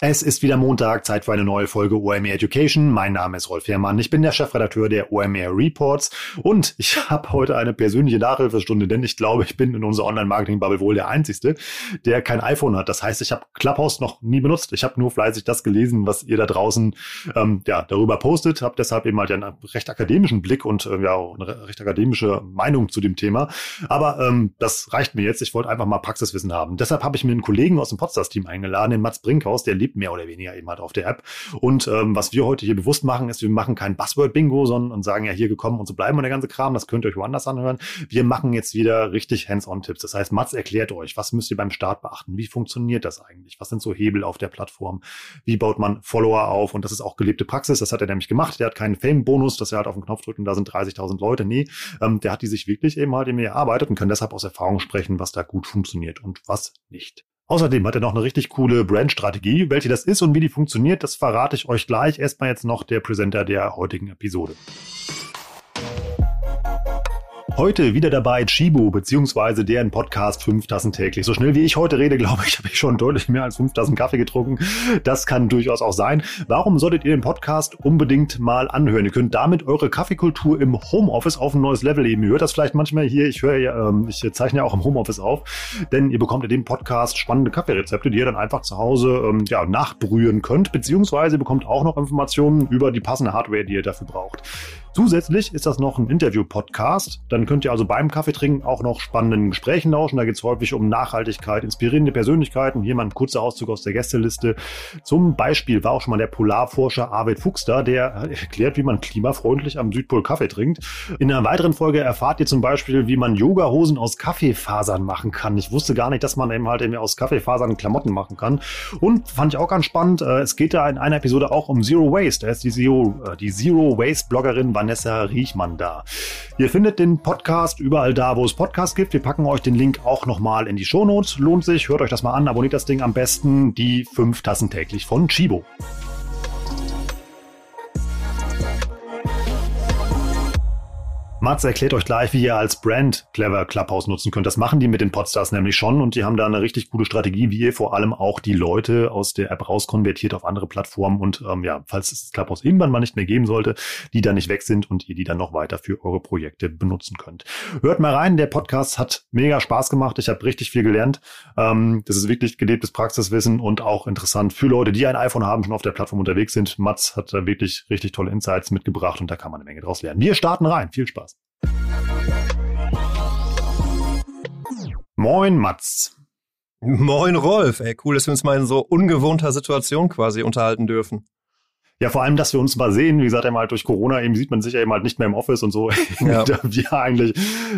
Es ist wieder Montag, Zeit für eine neue Folge OMR Education. Mein Name ist Rolf Herrmann, ich bin der Chefredakteur der OMR Reports und ich habe heute eine persönliche Nachhilfestunde, denn ich glaube, ich bin in unserer Online-Marketing-Bubble wohl der Einzige, der kein iPhone hat. Das heißt, ich habe Clubhouse noch nie benutzt. Ich habe nur fleißig das gelesen, was ihr da draußen ähm, ja, darüber postet, habe deshalb eben halt einen recht akademischen Blick und äh, ja auch eine recht akademische Meinung zu dem Thema. Aber ähm, das reicht mir jetzt. Ich wollte einfach mal Praxiswissen haben. Deshalb habe ich mir einen Kollegen aus dem Podstars-Team eingeladen, den Mats Brinkhaus, der lebt mehr oder weniger eben halt auf der App. Und ähm, was wir heute hier bewusst machen, ist, wir machen kein Buzzword-Bingo, sondern und sagen ja hier gekommen und so bleiben und der ganze Kram. Das könnt ihr euch woanders anhören. Wir machen jetzt wieder richtig Hands-on-Tipps. Das heißt, Mats erklärt euch, was müsst ihr beim Start beachten? Wie funktioniert das eigentlich? Was sind so Hebel auf der Plattform? Wie baut man Follower auf? Und das ist auch gelebte Praxis. Das hat er nämlich gemacht. Der hat keinen Fame-Bonus, dass er halt auf den Knopf drückt und da sind 30.000 Leute. Nee, ähm, der hat die sich wirklich eben halt mir erarbeitet und kann deshalb aus Erfahrung sprechen, was da gut funktioniert und was nicht. Außerdem hat er noch eine richtig coole Brandstrategie. Welche das ist und wie die funktioniert, das verrate ich euch gleich. Erstmal jetzt noch der Presenter der heutigen Episode. Heute wieder dabei Chibo, beziehungsweise deren Podcast fünf Tassen täglich. So schnell wie ich heute rede, glaube ich, habe ich schon deutlich mehr als fünf Tassen Kaffee getrunken. Das kann durchaus auch sein. Warum solltet ihr den Podcast unbedingt mal anhören? Ihr könnt damit eure Kaffeekultur im Homeoffice auf ein neues Level heben. Ihr hört das vielleicht manchmal hier. Ich höre ja, ähm, ich zeichne ja auch im Homeoffice auf, denn ihr bekommt in dem Podcast spannende Kaffeerezepte, die ihr dann einfach zu Hause ähm, ja, nachbrühen könnt, beziehungsweise ihr bekommt auch noch Informationen über die passende Hardware, die ihr dafür braucht. Zusätzlich ist das noch ein Interview-Podcast. Dann könnt ihr also beim Kaffeetrinken auch noch spannenden Gesprächen lauschen. Da geht es häufig um Nachhaltigkeit, inspirierende Persönlichkeiten. Hier mal ein kurzer Auszug aus der Gästeliste. Zum Beispiel war auch schon mal der Polarforscher Arvid Fuchs da, der erklärt, wie man klimafreundlich am Südpol Kaffee trinkt. In einer weiteren Folge erfahrt ihr zum Beispiel, wie man Yoga-Hosen aus Kaffeefasern machen kann. Ich wusste gar nicht, dass man eben halt eben aus Kaffeefasern Klamotten machen kann. Und fand ich auch ganz spannend, äh, es geht da in einer Episode auch um Zero Waste. Da ist die Zero, äh, die Zero Waste Bloggerin Vanessa Riechmann da. Ihr findet den Podcast überall da, wo es Podcasts gibt. Wir packen euch den Link auch nochmal in die Shownotes. Lohnt sich, hört euch das mal an, abonniert das Ding am besten. Die fünf Tassen täglich von Chibo. Mats erklärt euch gleich, wie ihr als Brand Clever Clubhouse nutzen könnt. Das machen die mit den Podstars nämlich schon und die haben da eine richtig gute Strategie, wie ihr vor allem auch die Leute aus der App rauskonvertiert auf andere Plattformen und ähm, ja, falls es Clubhouse irgendwann mal nicht mehr geben sollte, die dann nicht weg sind und ihr die dann noch weiter für eure Projekte benutzen könnt. Hört mal rein, der Podcast hat mega Spaß gemacht. Ich habe richtig viel gelernt. Ähm, das ist wirklich gelebtes Praxiswissen und auch interessant für Leute, die ein iPhone haben, schon auf der Plattform unterwegs sind. Mats hat da wirklich richtig tolle Insights mitgebracht und da kann man eine Menge draus lernen. Wir starten rein. Viel Spaß. Moin, Mats. Moin, Rolf. Ey, cool, dass wir uns mal in so ungewohnter Situation quasi unterhalten dürfen. Ja, vor allem, dass wir uns mal sehen. Wie gesagt, einmal durch Corona eben sieht man sich ja eben halt nicht mehr im Office und so. Ja. da wir eigentlich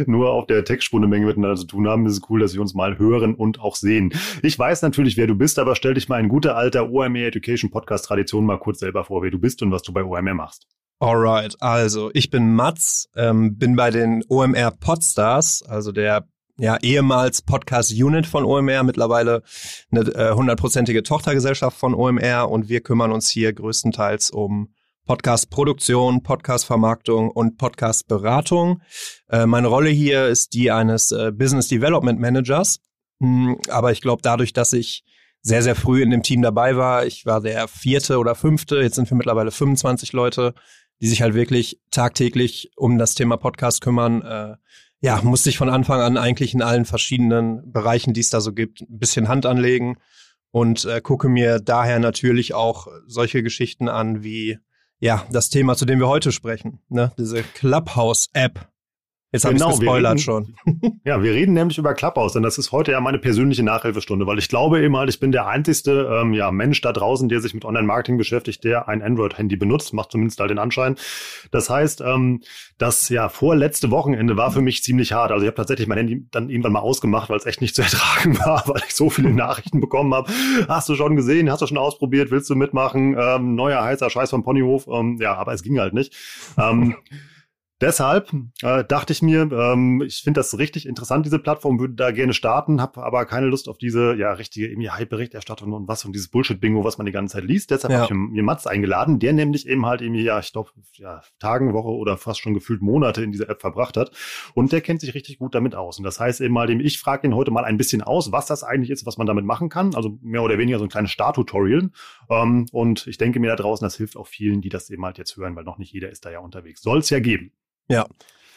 nur auf der Tech-Spur eine Menge miteinander zu tun haben, ist es cool, dass wir uns mal hören und auch sehen. Ich weiß natürlich, wer du bist, aber stell dich mal in guter alter OMR Education Podcast Tradition mal kurz selber vor, wer du bist und was du bei OMR machst. Alright, also ich bin Mats, ähm, bin bei den OMR Podstars, also der ja ehemals Podcast Unit von OMR, mittlerweile eine äh, hundertprozentige äh, Tochtergesellschaft von OMR und wir kümmern uns hier größtenteils um Podcast-Produktion, Podcast-Vermarktung und Podcast-Beratung. Äh, meine Rolle hier ist die eines äh, Business Development Managers, hm, aber ich glaube, dadurch, dass ich sehr, sehr früh in dem Team dabei war, ich war der vierte oder fünfte, jetzt sind wir mittlerweile 25 Leute, die sich halt wirklich tagtäglich um das Thema Podcast kümmern. Äh, ja, musste ich von Anfang an eigentlich in allen verschiedenen Bereichen, die es da so gibt, ein bisschen Hand anlegen und äh, gucke mir daher natürlich auch solche Geschichten an wie ja das Thema, zu dem wir heute sprechen, ne? diese Clubhouse-App, Jetzt habe genau, ich gespoilert schon. ja, wir reden nämlich über Clubhouse, denn das ist heute ja meine persönliche Nachhilfestunde, weil ich glaube eben halt, ich bin der einzigste ähm, ja, Mensch da draußen, der sich mit Online-Marketing beschäftigt, der ein Android-Handy benutzt, macht zumindest halt den Anschein. Das heißt, ähm, das ja vorletzte Wochenende war für mich ziemlich hart. Also ich habe tatsächlich mein Handy dann irgendwann mal ausgemacht, weil es echt nicht zu ertragen war, weil ich so viele Nachrichten bekommen habe. Hast du schon gesehen? Hast du schon ausprobiert? Willst du mitmachen? Ähm, neuer heißer Scheiß vom Ponyhof. Ähm, ja, aber es ging halt nicht. Ähm, Deshalb äh, dachte ich mir, ähm, ich finde das richtig interessant, diese Plattform, würde da gerne starten, habe aber keine Lust auf diese ja richtige irgendwie Hype-Berichterstattung und was und dieses Bullshit-Bingo, was man die ganze Zeit liest. Deshalb ja. habe ich mir Mats eingeladen, der nämlich eben halt irgendwie, ja, ich glaube, ja, Tagen, Woche oder fast schon gefühlt Monate in dieser App verbracht hat. Und der kennt sich richtig gut damit aus. Und das heißt eben mal, ich frage ihn heute mal ein bisschen aus, was das eigentlich ist, was man damit machen kann. Also mehr oder weniger so ein kleines Start-Tutorial. Ähm, und ich denke mir da draußen, das hilft auch vielen, die das eben halt jetzt hören, weil noch nicht jeder ist da ja unterwegs. Soll es ja geben. Ja.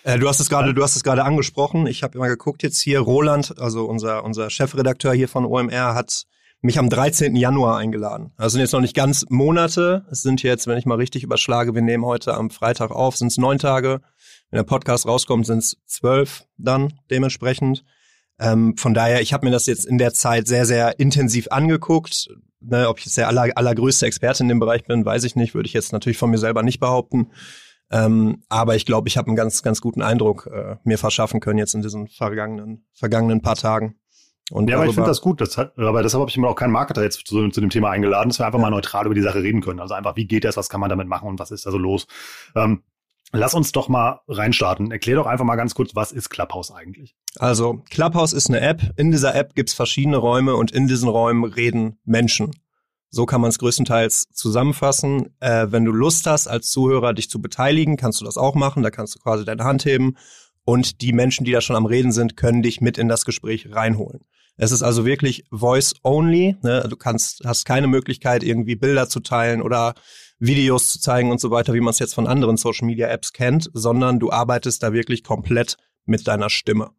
Äh, du hast es gerade, du hast es gerade angesprochen. Ich habe immer geguckt jetzt hier. Roland, also unser unser Chefredakteur hier von OMR, hat mich am 13. Januar eingeladen. Also sind jetzt noch nicht ganz Monate. Es sind jetzt, wenn ich mal richtig überschlage, wir nehmen heute am Freitag auf, sind es neun Tage. Wenn der Podcast rauskommt, sind es zwölf dann dementsprechend. Ähm, von daher, ich habe mir das jetzt in der Zeit sehr, sehr intensiv angeguckt. Ne, ob ich jetzt der aller, allergrößte Experte in dem Bereich bin, weiß ich nicht, würde ich jetzt natürlich von mir selber nicht behaupten. Ähm, aber ich glaube, ich habe einen ganz, ganz guten Eindruck äh, mir verschaffen können jetzt in diesen vergangenen, vergangenen paar Tagen. Und ja, aber ich finde das gut. Das hat, aber deshalb habe ich mir auch keinen Marketer jetzt zu, zu dem Thema eingeladen, dass wir einfach mal neutral über die Sache reden können. Also einfach, wie geht das, was kann man damit machen und was ist da so los? Ähm, lass uns doch mal reinstarten. Erklär doch einfach mal ganz kurz, was ist Clubhouse eigentlich? Also, Clubhouse ist eine App. In dieser App gibt's verschiedene Räume und in diesen Räumen reden Menschen. So kann man es größtenteils zusammenfassen. Äh, wenn du Lust hast, als Zuhörer dich zu beteiligen, kannst du das auch machen. Da kannst du quasi deine Hand heben und die Menschen, die da schon am Reden sind, können dich mit in das Gespräch reinholen. Es ist also wirklich Voice only. Ne? Du kannst, hast keine Möglichkeit, irgendwie Bilder zu teilen oder Videos zu zeigen und so weiter, wie man es jetzt von anderen Social Media Apps kennt, sondern du arbeitest da wirklich komplett mit deiner Stimme.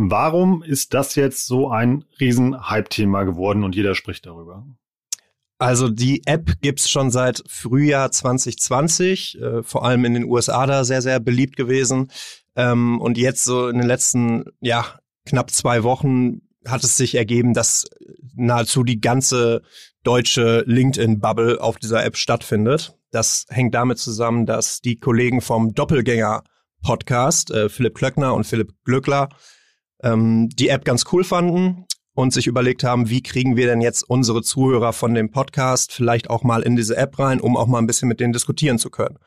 Warum ist das jetzt so ein riesen Hype-Thema geworden und jeder spricht darüber? Also die App gibt's schon seit Frühjahr 2020, äh, vor allem in den USA da sehr, sehr beliebt gewesen. Ähm, und jetzt so in den letzten, ja, knapp zwei Wochen hat es sich ergeben, dass nahezu die ganze deutsche LinkedIn-Bubble auf dieser App stattfindet. Das hängt damit zusammen, dass die Kollegen vom Doppelgänger-Podcast, äh, Philipp Klöckner und Philipp Glückler, ähm, die App ganz cool fanden und sich überlegt haben, wie kriegen wir denn jetzt unsere Zuhörer von dem Podcast vielleicht auch mal in diese App rein, um auch mal ein bisschen mit denen diskutieren zu können.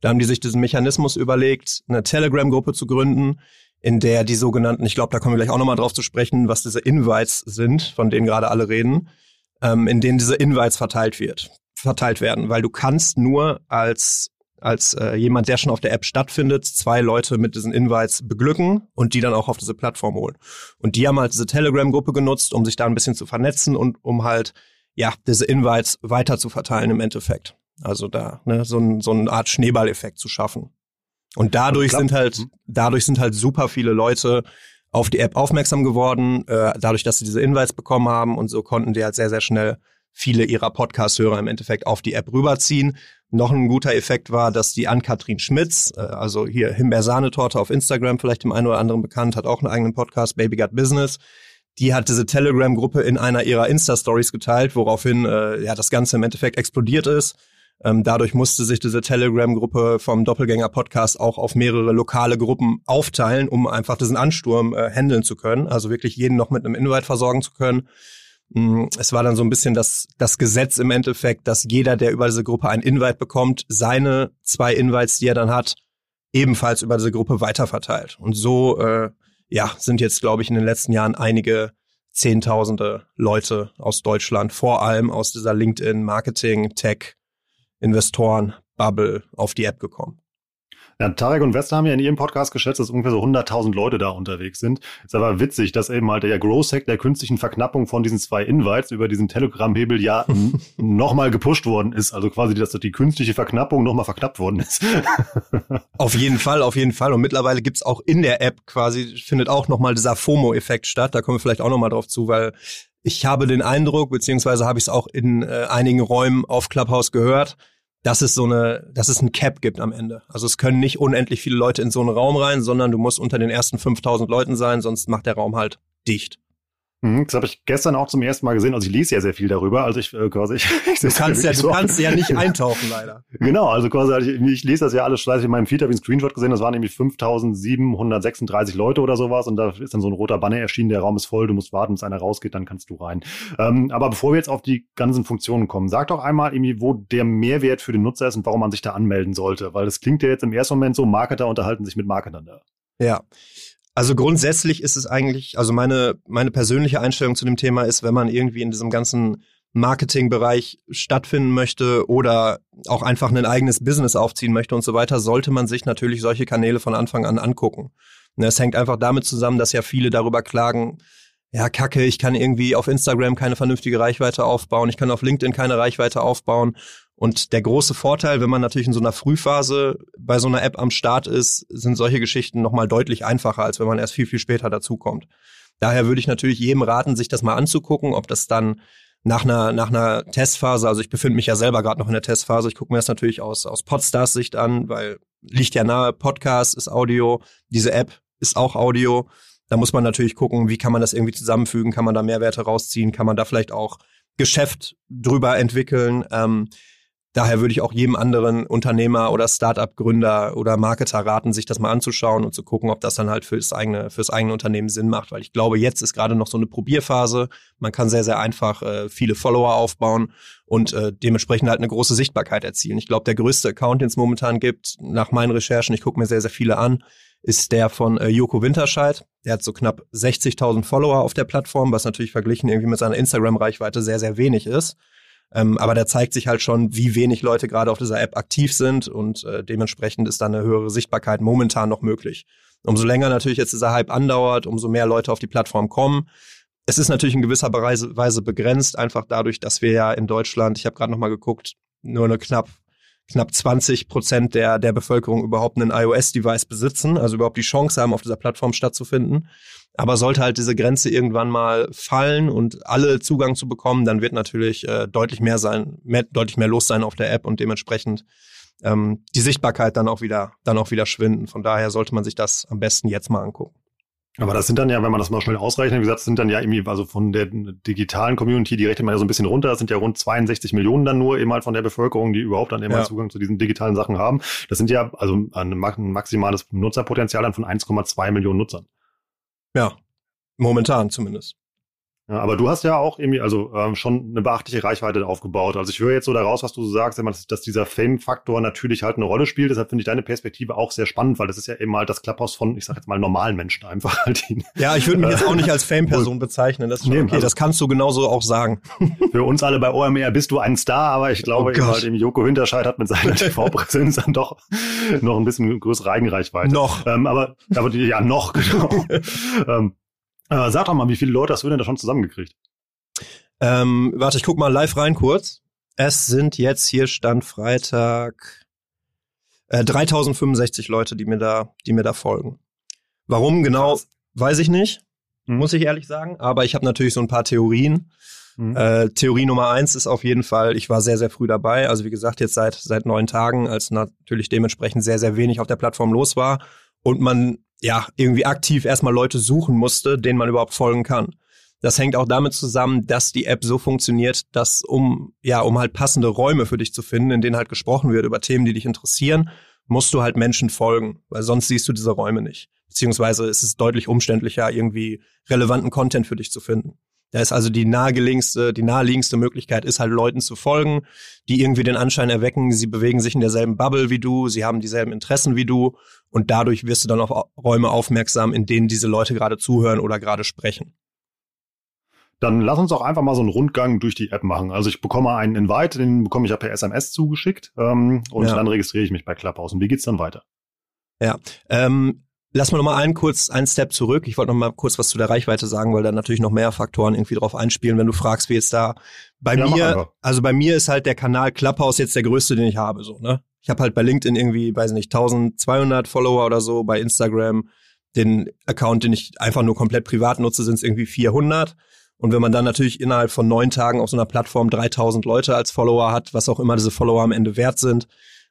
Da haben die sich diesen Mechanismus überlegt, eine Telegram-Gruppe zu gründen, in der die sogenannten, ich glaube, da kommen wir gleich auch nochmal drauf zu sprechen, was diese Invites sind, von denen gerade alle reden, ähm, in denen diese Invites verteilt wird, verteilt werden, weil du kannst nur als als äh, jemand, der schon auf der App stattfindet, zwei Leute mit diesen Invites beglücken und die dann auch auf diese Plattform holen. Und die haben halt diese Telegram-Gruppe genutzt, um sich da ein bisschen zu vernetzen und um halt, ja, diese Invites weiter zu verteilen im Endeffekt. Also da, ne, so, ein, so eine Art Schneeballeffekt zu schaffen. Und dadurch sind halt, mhm. dadurch sind halt super viele Leute auf die App aufmerksam geworden, äh, dadurch, dass sie diese Invites bekommen haben und so konnten die halt sehr, sehr schnell viele ihrer Podcast-Hörer im Endeffekt auf die App rüberziehen. Noch ein guter Effekt war, dass die Ann-Kathrin Schmitz, äh, also hier Himbeersahnetorte auf Instagram, vielleicht dem einen oder anderen bekannt, hat auch einen eigenen Podcast, Baby Got Business. Die hat diese Telegram-Gruppe in einer ihrer Insta-Stories geteilt, woraufhin äh, ja das Ganze im Endeffekt explodiert ist. Ähm, dadurch musste sich diese Telegram-Gruppe vom Doppelgänger-Podcast auch auf mehrere lokale Gruppen aufteilen, um einfach diesen Ansturm äh, handeln zu können. Also wirklich jeden noch mit einem Invite versorgen zu können. Mm, es war dann so ein bisschen das, das Gesetz im Endeffekt, dass jeder, der über diese Gruppe ein Invite bekommt, seine zwei Invites, die er dann hat, ebenfalls über diese Gruppe weiterverteilt. Und so, äh, ja, sind jetzt, glaube ich, in den letzten Jahren einige Zehntausende Leute aus Deutschland, vor allem aus dieser LinkedIn, Marketing, Tech, Investoren, Bubble auf die App gekommen. Ja, Tarek und Wester haben ja in ihrem Podcast geschätzt, dass ungefähr so 100.000 Leute da unterwegs sind. Ist aber witzig, dass eben halt der Growth Hack der künstlichen Verknappung von diesen zwei Invites über diesen Telegram-Hebel ja nochmal gepusht worden ist. Also quasi, dass die künstliche Verknappung nochmal verknappt worden ist. auf jeden Fall, auf jeden Fall. Und mittlerweile gibt's auch in der App quasi, findet auch nochmal dieser FOMO-Effekt statt. Da kommen wir vielleicht auch nochmal drauf zu, weil ich habe den Eindruck, beziehungsweise habe ich es auch in äh, einigen Räumen auf Clubhouse gehört, dass es so eine, dass es ein Cap gibt am Ende. Also es können nicht unendlich viele Leute in so einen Raum rein, sondern du musst unter den ersten 5000 Leuten sein, sonst macht der Raum halt dicht. Mhm, das habe ich gestern auch zum ersten Mal gesehen. Also ich lese ja sehr viel darüber. Also ich äh, quasi ich, ich du kannst ja, du so kannst ja nicht eintauchen leider. Genau, also quasi ich, ich lese das ja alles fleißig in meinem Feed, habe ich einen Screenshot gesehen. Das waren nämlich 5.736 Leute oder sowas und da ist dann so ein roter Banner erschienen. Der Raum ist voll, du musst warten, bis einer rausgeht, dann kannst du rein. Ähm, aber bevor wir jetzt auf die ganzen Funktionen kommen, sag doch einmal irgendwie, wo der Mehrwert für den Nutzer ist und warum man sich da anmelden sollte, weil das klingt ja jetzt im ersten Moment so, Marketer unterhalten sich mit Marketern da. Ja. Also grundsätzlich ist es eigentlich, also meine, meine persönliche Einstellung zu dem Thema ist, wenn man irgendwie in diesem ganzen Marketingbereich stattfinden möchte oder auch einfach ein eigenes Business aufziehen möchte und so weiter, sollte man sich natürlich solche Kanäle von Anfang an angucken. Es hängt einfach damit zusammen, dass ja viele darüber klagen, ja, kacke, ich kann irgendwie auf Instagram keine vernünftige Reichweite aufbauen, ich kann auf LinkedIn keine Reichweite aufbauen und der große Vorteil, wenn man natürlich in so einer Frühphase bei so einer App am Start ist, sind solche Geschichten nochmal deutlich einfacher, als wenn man erst viel, viel später dazukommt. Daher würde ich natürlich jedem raten, sich das mal anzugucken, ob das dann nach einer, nach einer Testphase, also ich befinde mich ja selber gerade noch in der Testphase, ich gucke mir das natürlich aus, aus Podstars Sicht an, weil liegt ja nahe, Podcast ist Audio, diese App ist auch Audio. Da muss man natürlich gucken, wie kann man das irgendwie zusammenfügen, kann man da Mehrwerte rausziehen, kann man da vielleicht auch Geschäft drüber entwickeln. Ähm, Daher würde ich auch jedem anderen Unternehmer oder Startup-Gründer oder Marketer raten, sich das mal anzuschauen und zu gucken, ob das dann halt fürs eigene, fürs eigene Unternehmen Sinn macht. Weil ich glaube, jetzt ist gerade noch so eine Probierphase. Man kann sehr, sehr einfach äh, viele Follower aufbauen und äh, dementsprechend halt eine große Sichtbarkeit erzielen. Ich glaube, der größte Account, den es momentan gibt, nach meinen Recherchen, ich gucke mir sehr, sehr viele an, ist der von äh, Joko Winterscheid. Der hat so knapp 60.000 Follower auf der Plattform, was natürlich verglichen irgendwie mit seiner Instagram-Reichweite sehr, sehr wenig ist. Ähm, aber da zeigt sich halt schon, wie wenig Leute gerade auf dieser App aktiv sind und äh, dementsprechend ist da eine höhere Sichtbarkeit momentan noch möglich. Umso länger natürlich jetzt dieser Hype andauert, umso mehr Leute auf die Plattform kommen. Es ist natürlich in gewisser Weise begrenzt, einfach dadurch, dass wir ja in Deutschland, ich habe gerade noch mal geguckt, nur eine knapp knapp 20 Prozent der, der Bevölkerung überhaupt einen iOS-Device besitzen, also überhaupt die Chance haben, auf dieser Plattform stattzufinden. Aber sollte halt diese Grenze irgendwann mal fallen und alle Zugang zu bekommen, dann wird natürlich äh, deutlich mehr sein, mehr, deutlich mehr los sein auf der App und dementsprechend ähm, die Sichtbarkeit dann auch wieder, dann auch wieder schwinden. Von daher sollte man sich das am besten jetzt mal angucken. Aber das sind dann ja, wenn man das mal schnell ausrechnet, wie gesagt, sind dann ja irgendwie, also von der digitalen Community, die rechnet man ja so ein bisschen runter, das sind ja rund 62 Millionen dann nur eben halt von der Bevölkerung, die überhaupt dann immer ja. Zugang zu diesen digitalen Sachen haben. Das sind ja also ein maximales Nutzerpotenzial dann von 1,2 Millionen Nutzern. Ja, momentan zumindest. Ja, aber du hast ja auch irgendwie also ähm, schon eine beachtliche Reichweite aufgebaut. Also ich höre jetzt so daraus, was du so sagst, dass, dass dieser Fame-Faktor natürlich halt eine Rolle spielt. Deshalb finde ich deine Perspektive auch sehr spannend, weil das ist ja eben halt das Klapphaus von, ich sag jetzt mal, normalen Menschen einfach. Halt ja, ich würde mich jetzt auch nicht als Fame-Person bezeichnen. Das ist schon nee, okay, also, das kannst du genauso auch sagen. Für uns alle bei OMR bist du ein Star, aber ich glaube, oh eben halt eben Joko Hinterscheid hat mit seiner TV-Präsenz dann doch noch ein bisschen größere Eigenreichweite. Noch. Ähm, aber, aber ja, noch, genau. ähm, äh, sag doch mal, wie viele Leute hast du denn da schon zusammengekriegt? Ähm, warte, ich guck mal live rein kurz. Es sind jetzt hier Stand Freitag äh, 3065 Leute, die mir da, die mir da folgen. Warum genau, Krass. weiß ich nicht, mhm. muss ich ehrlich sagen. Aber ich habe natürlich so ein paar Theorien. Mhm. Äh, Theorie Nummer eins ist auf jeden Fall, ich war sehr, sehr früh dabei. Also wie gesagt, jetzt seit seit neun Tagen, als natürlich dementsprechend sehr, sehr wenig auf der Plattform los war und man ja irgendwie aktiv erstmal Leute suchen musste, denen man überhaupt folgen kann. Das hängt auch damit zusammen, dass die App so funktioniert, dass um ja um halt passende Räume für dich zu finden, in denen halt gesprochen wird über Themen, die dich interessieren, musst du halt Menschen folgen, weil sonst siehst du diese Räume nicht. Beziehungsweise ist es deutlich umständlicher, irgendwie relevanten Content für dich zu finden. Da ist also die naheliegendste, die naheliegendste Möglichkeit ist halt Leuten zu folgen, die irgendwie den Anschein erwecken, sie bewegen sich in derselben Bubble wie du, sie haben dieselben Interessen wie du und dadurch wirst du dann auf Räume aufmerksam, in denen diese Leute gerade zuhören oder gerade sprechen. Dann lass uns auch einfach mal so einen Rundgang durch die App machen. Also ich bekomme einen Invite, den bekomme ich ja per SMS zugeschickt ähm, und ja. dann registriere ich mich bei Clubhouse. Und wie geht's dann weiter? Ja, ähm, Lass mal noch mal einen kurz einen Step zurück. Ich wollte noch mal kurz was zu der Reichweite sagen, weil da natürlich noch mehr Faktoren irgendwie drauf einspielen, wenn du fragst, wie jetzt da bei ja, mir, also bei mir ist halt der Kanal Clubhouse jetzt der größte, den ich habe, so, ne? Ich habe halt bei LinkedIn irgendwie, weiß nicht, 1200 Follower oder so, bei Instagram den Account, den ich einfach nur komplett privat nutze, sind es irgendwie 400. Und wenn man dann natürlich innerhalb von neun Tagen auf so einer Plattform 3000 Leute als Follower hat, was auch immer diese Follower am Ende wert sind,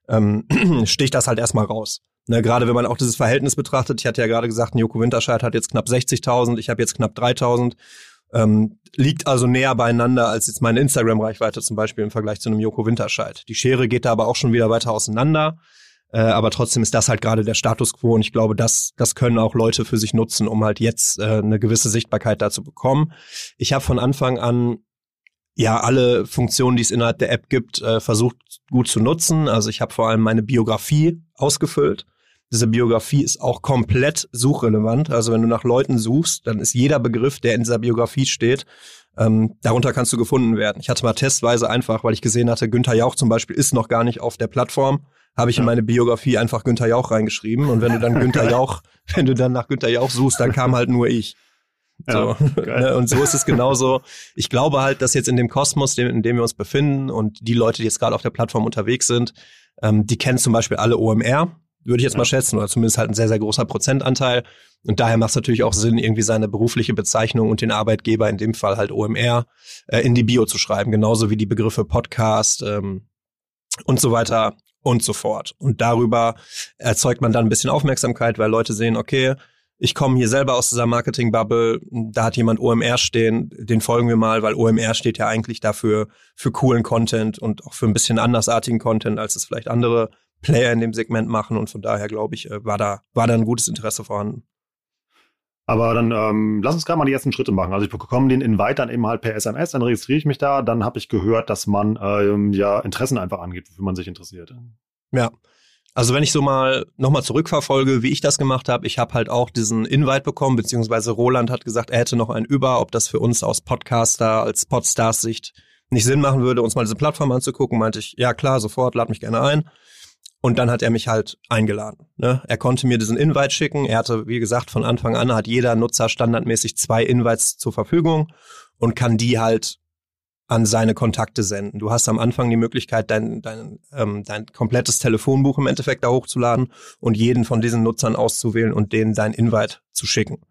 ähm, sticht das halt erstmal raus. Ne, gerade wenn man auch dieses Verhältnis betrachtet, ich hatte ja gerade gesagt, Joko Winterscheid hat jetzt knapp 60.000, ich habe jetzt knapp 3.000. Ähm, liegt also näher beieinander als jetzt meine Instagram-Reichweite zum Beispiel im Vergleich zu einem Joko Winterscheid. Die Schere geht da aber auch schon wieder weiter auseinander. Äh, aber trotzdem ist das halt gerade der Status quo und ich glaube, das, das können auch Leute für sich nutzen, um halt jetzt äh, eine gewisse Sichtbarkeit da zu bekommen. Ich habe von Anfang an ja alle Funktionen, die es innerhalb der App gibt, äh, versucht gut zu nutzen. Also ich habe vor allem meine Biografie ausgefüllt. Diese Biografie ist auch komplett suchrelevant. Also wenn du nach Leuten suchst, dann ist jeder Begriff, der in dieser Biografie steht, ähm, darunter kannst du gefunden werden. Ich hatte mal testweise einfach, weil ich gesehen hatte, Günther Jauch zum Beispiel ist noch gar nicht auf der Plattform, habe ich in meine Biografie einfach Günther Jauch reingeschrieben. Und wenn du dann Günther Jauch, wenn du dann nach Günther Jauch suchst, dann kam halt nur ich. So. Ja, ne, und so ist es genauso. Ich glaube halt, dass jetzt in dem Kosmos, in dem wir uns befinden und die Leute, die jetzt gerade auf der Plattform unterwegs sind, ähm, die kennen zum Beispiel alle OMR, würde ich jetzt ja. mal schätzen, oder zumindest halt ein sehr, sehr großer Prozentanteil. Und daher macht es natürlich auch Sinn, irgendwie seine berufliche Bezeichnung und den Arbeitgeber, in dem Fall halt OMR, äh, in die Bio zu schreiben, genauso wie die Begriffe Podcast ähm, und so weiter und so fort. Und darüber erzeugt man dann ein bisschen Aufmerksamkeit, weil Leute sehen, okay, ich komme hier selber aus dieser Marketing-Bubble, da hat jemand OMR stehen, den folgen wir mal, weil OMR steht ja eigentlich dafür für coolen Content und auch für ein bisschen andersartigen Content, als es vielleicht andere Player in dem Segment machen. Und von daher, glaube ich, äh, war da, war da ein gutes Interesse vorhanden. Aber dann ähm, lass uns gerade mal die ersten Schritte machen. Also ich bekomme den Invite dann eben halt per SMS, dann registriere ich mich da, dann habe ich gehört, dass man ähm, ja Interessen einfach angeht, wofür man sich interessiert. Ja. Also wenn ich so mal nochmal zurückverfolge, wie ich das gemacht habe, ich habe halt auch diesen Invite bekommen, beziehungsweise Roland hat gesagt, er hätte noch einen über, ob das für uns aus Podcaster, als Podstars-Sicht nicht Sinn machen würde, uns mal diese Plattform anzugucken. Meinte ich, ja klar, sofort, lad mich gerne ein. Und dann hat er mich halt eingeladen. Ne? Er konnte mir diesen Invite schicken. Er hatte, wie gesagt, von Anfang an hat jeder Nutzer standardmäßig zwei Invites zur Verfügung und kann die halt an seine Kontakte senden. Du hast am Anfang die Möglichkeit, dein, dein, ähm, dein komplettes Telefonbuch im Endeffekt da hochzuladen und jeden von diesen Nutzern auszuwählen und denen dein Invite zu schicken.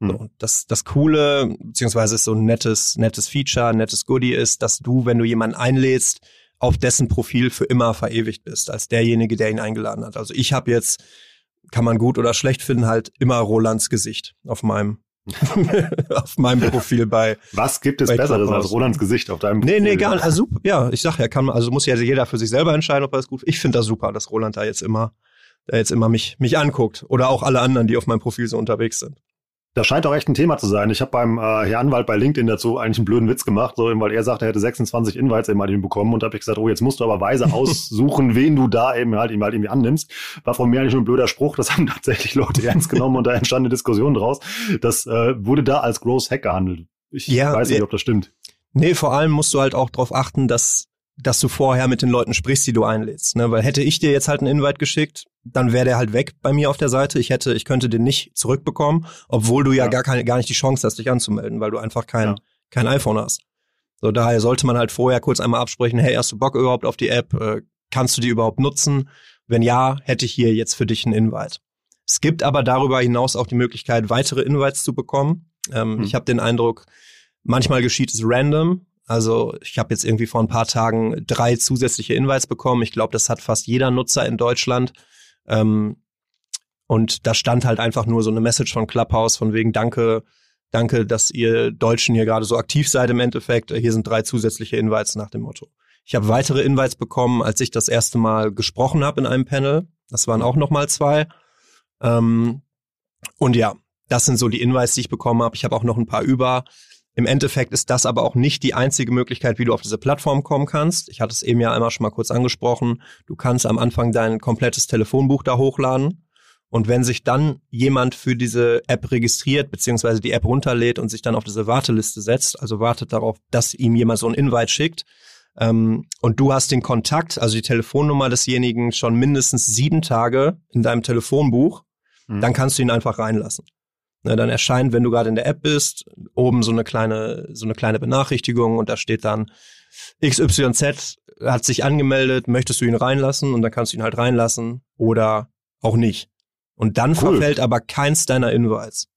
Mhm. So, das, das Coole, beziehungsweise ist so ein nettes, nettes Feature, nettes Goodie ist, dass du, wenn du jemanden einlädst, auf dessen Profil für immer verewigt bist, als derjenige, der ihn eingeladen hat. Also ich habe jetzt, kann man gut oder schlecht finden, halt immer Rolands Gesicht auf meinem auf meinem Profil bei. Was gibt es Besseres als Rolands Gesicht auf deinem Profil? Nee, nee, gar nicht. Also, ja, ich sag ja, kann man, also muss ja jeder für sich selber entscheiden, ob er es gut Ich finde das super, dass Roland da jetzt immer, da jetzt immer mich, mich anguckt. Oder auch alle anderen, die auf meinem Profil so unterwegs sind. Das scheint auch echt ein Thema zu sein. Ich habe beim äh, Herr Anwalt bei LinkedIn dazu eigentlich einen blöden Witz gemacht, so, weil er sagte, er hätte 26 Invites eben halt ihm bekommen und habe ich gesagt, oh, jetzt musst du aber weise aussuchen, wen du da eben halt, eben halt irgendwie annimmst. War von mir eigentlich nur ein blöder Spruch, das haben tatsächlich Leute ernst genommen und da entstand eine Diskussion draus. Das äh, wurde da als Gross Hack gehandelt. Ich ja, weiß nicht, ob das stimmt. Nee, vor allem musst du halt auch darauf achten, dass dass du vorher mit den Leuten sprichst, die du einlädst. Ne? Weil hätte ich dir jetzt halt einen Invite geschickt, dann wäre der halt weg bei mir auf der Seite. Ich hätte, ich könnte den nicht zurückbekommen, obwohl du ja, ja. gar keine, gar nicht die Chance hast, dich anzumelden, weil du einfach kein, ja. kein iPhone hast. So, daher sollte man halt vorher kurz einmal absprechen, hey, hast du Bock überhaupt auf die App? Äh, kannst du die überhaupt nutzen? Wenn ja, hätte ich hier jetzt für dich einen Invite. Es gibt aber darüber hinaus auch die Möglichkeit, weitere Invites zu bekommen. Ähm, hm. Ich habe den Eindruck, manchmal geschieht es random. Also ich habe jetzt irgendwie vor ein paar Tagen drei zusätzliche Invites bekommen. Ich glaube, das hat fast jeder Nutzer in Deutschland. Ähm, und da stand halt einfach nur so eine Message von Clubhouse von wegen Danke, danke, dass ihr Deutschen hier gerade so aktiv seid im Endeffekt. Hier sind drei zusätzliche Invites nach dem Motto. Ich habe weitere Invites bekommen, als ich das erste Mal gesprochen habe in einem Panel. Das waren auch nochmal zwei. Ähm, und ja, das sind so die Invites, die ich bekommen habe. Ich habe auch noch ein paar über. Im Endeffekt ist das aber auch nicht die einzige Möglichkeit, wie du auf diese Plattform kommen kannst. Ich hatte es eben ja einmal schon mal kurz angesprochen. Du kannst am Anfang dein komplettes Telefonbuch da hochladen. Und wenn sich dann jemand für diese App registriert, beziehungsweise die App runterlädt und sich dann auf diese Warteliste setzt, also wartet darauf, dass ihm jemand so ein Invite schickt, ähm, und du hast den Kontakt, also die Telefonnummer desjenigen schon mindestens sieben Tage in deinem Telefonbuch, mhm. dann kannst du ihn einfach reinlassen. Ne, dann erscheint, wenn du gerade in der App bist, oben so eine kleine, so eine kleine Benachrichtigung und da steht dann XYZ hat sich angemeldet, möchtest du ihn reinlassen und dann kannst du ihn halt reinlassen oder auch nicht. Und dann cool. verfällt aber keins deiner Invites.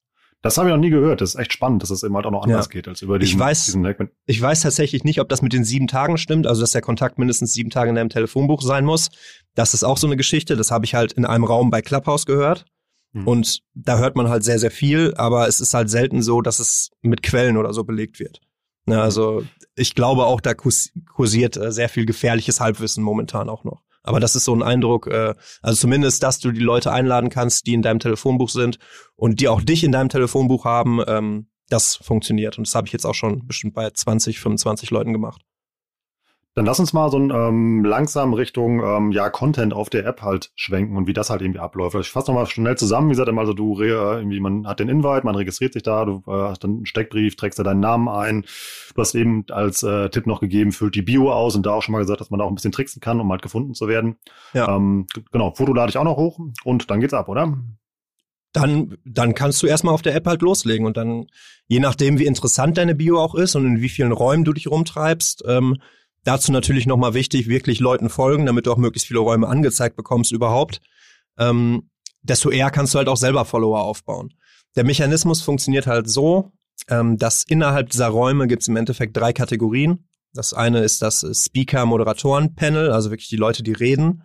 Das habe ich noch nie gehört. Das ist echt spannend, dass es eben halt auch noch anders ja. geht als über diesen, ich weiß, diesen Ich weiß tatsächlich nicht, ob das mit den sieben Tagen stimmt, also dass der Kontakt mindestens sieben Tage in deinem Telefonbuch sein muss. Das ist auch so eine Geschichte. Das habe ich halt in einem Raum bei Clubhouse gehört. Mhm. Und da hört man halt sehr, sehr viel, aber es ist halt selten so, dass es mit Quellen oder so belegt wird. Ne, also ich glaube auch, da kursiert äh, sehr viel gefährliches Halbwissen momentan auch noch. Aber das ist so ein Eindruck, äh, also zumindest, dass du die Leute einladen kannst, die in deinem Telefonbuch sind und die auch dich in deinem Telefonbuch haben, ähm, das funktioniert. Und das habe ich jetzt auch schon bestimmt bei 20, 25 Leuten gemacht. Dann lass uns mal so ein, ähm, langsam Richtung ähm, ja Content auf der App halt schwenken und wie das halt irgendwie abläuft. Ich fasse nochmal schnell zusammen. Wie gesagt, also du irgendwie, man hat den Invite, man registriert sich da, du äh, hast dann einen Steckbrief, trägst da deinen Namen ein. Du hast eben als äh, Tipp noch gegeben, füllt die Bio aus und da auch schon mal gesagt, dass man da auch ein bisschen tricksen kann, um halt gefunden zu werden. Ja. Ähm, genau, Foto lade ich auch noch hoch und dann geht's ab, oder? dann, dann kannst du erstmal auf der App halt loslegen und dann, je nachdem, wie interessant deine Bio auch ist und in wie vielen Räumen du dich rumtreibst, ähm, Dazu natürlich nochmal wichtig, wirklich Leuten folgen, damit du auch möglichst viele Räume angezeigt bekommst überhaupt. Ähm, desto eher kannst du halt auch selber Follower aufbauen. Der Mechanismus funktioniert halt so, ähm, dass innerhalb dieser Räume gibt es im Endeffekt drei Kategorien. Das eine ist das Speaker-Moderatoren-Panel, also wirklich die Leute, die reden.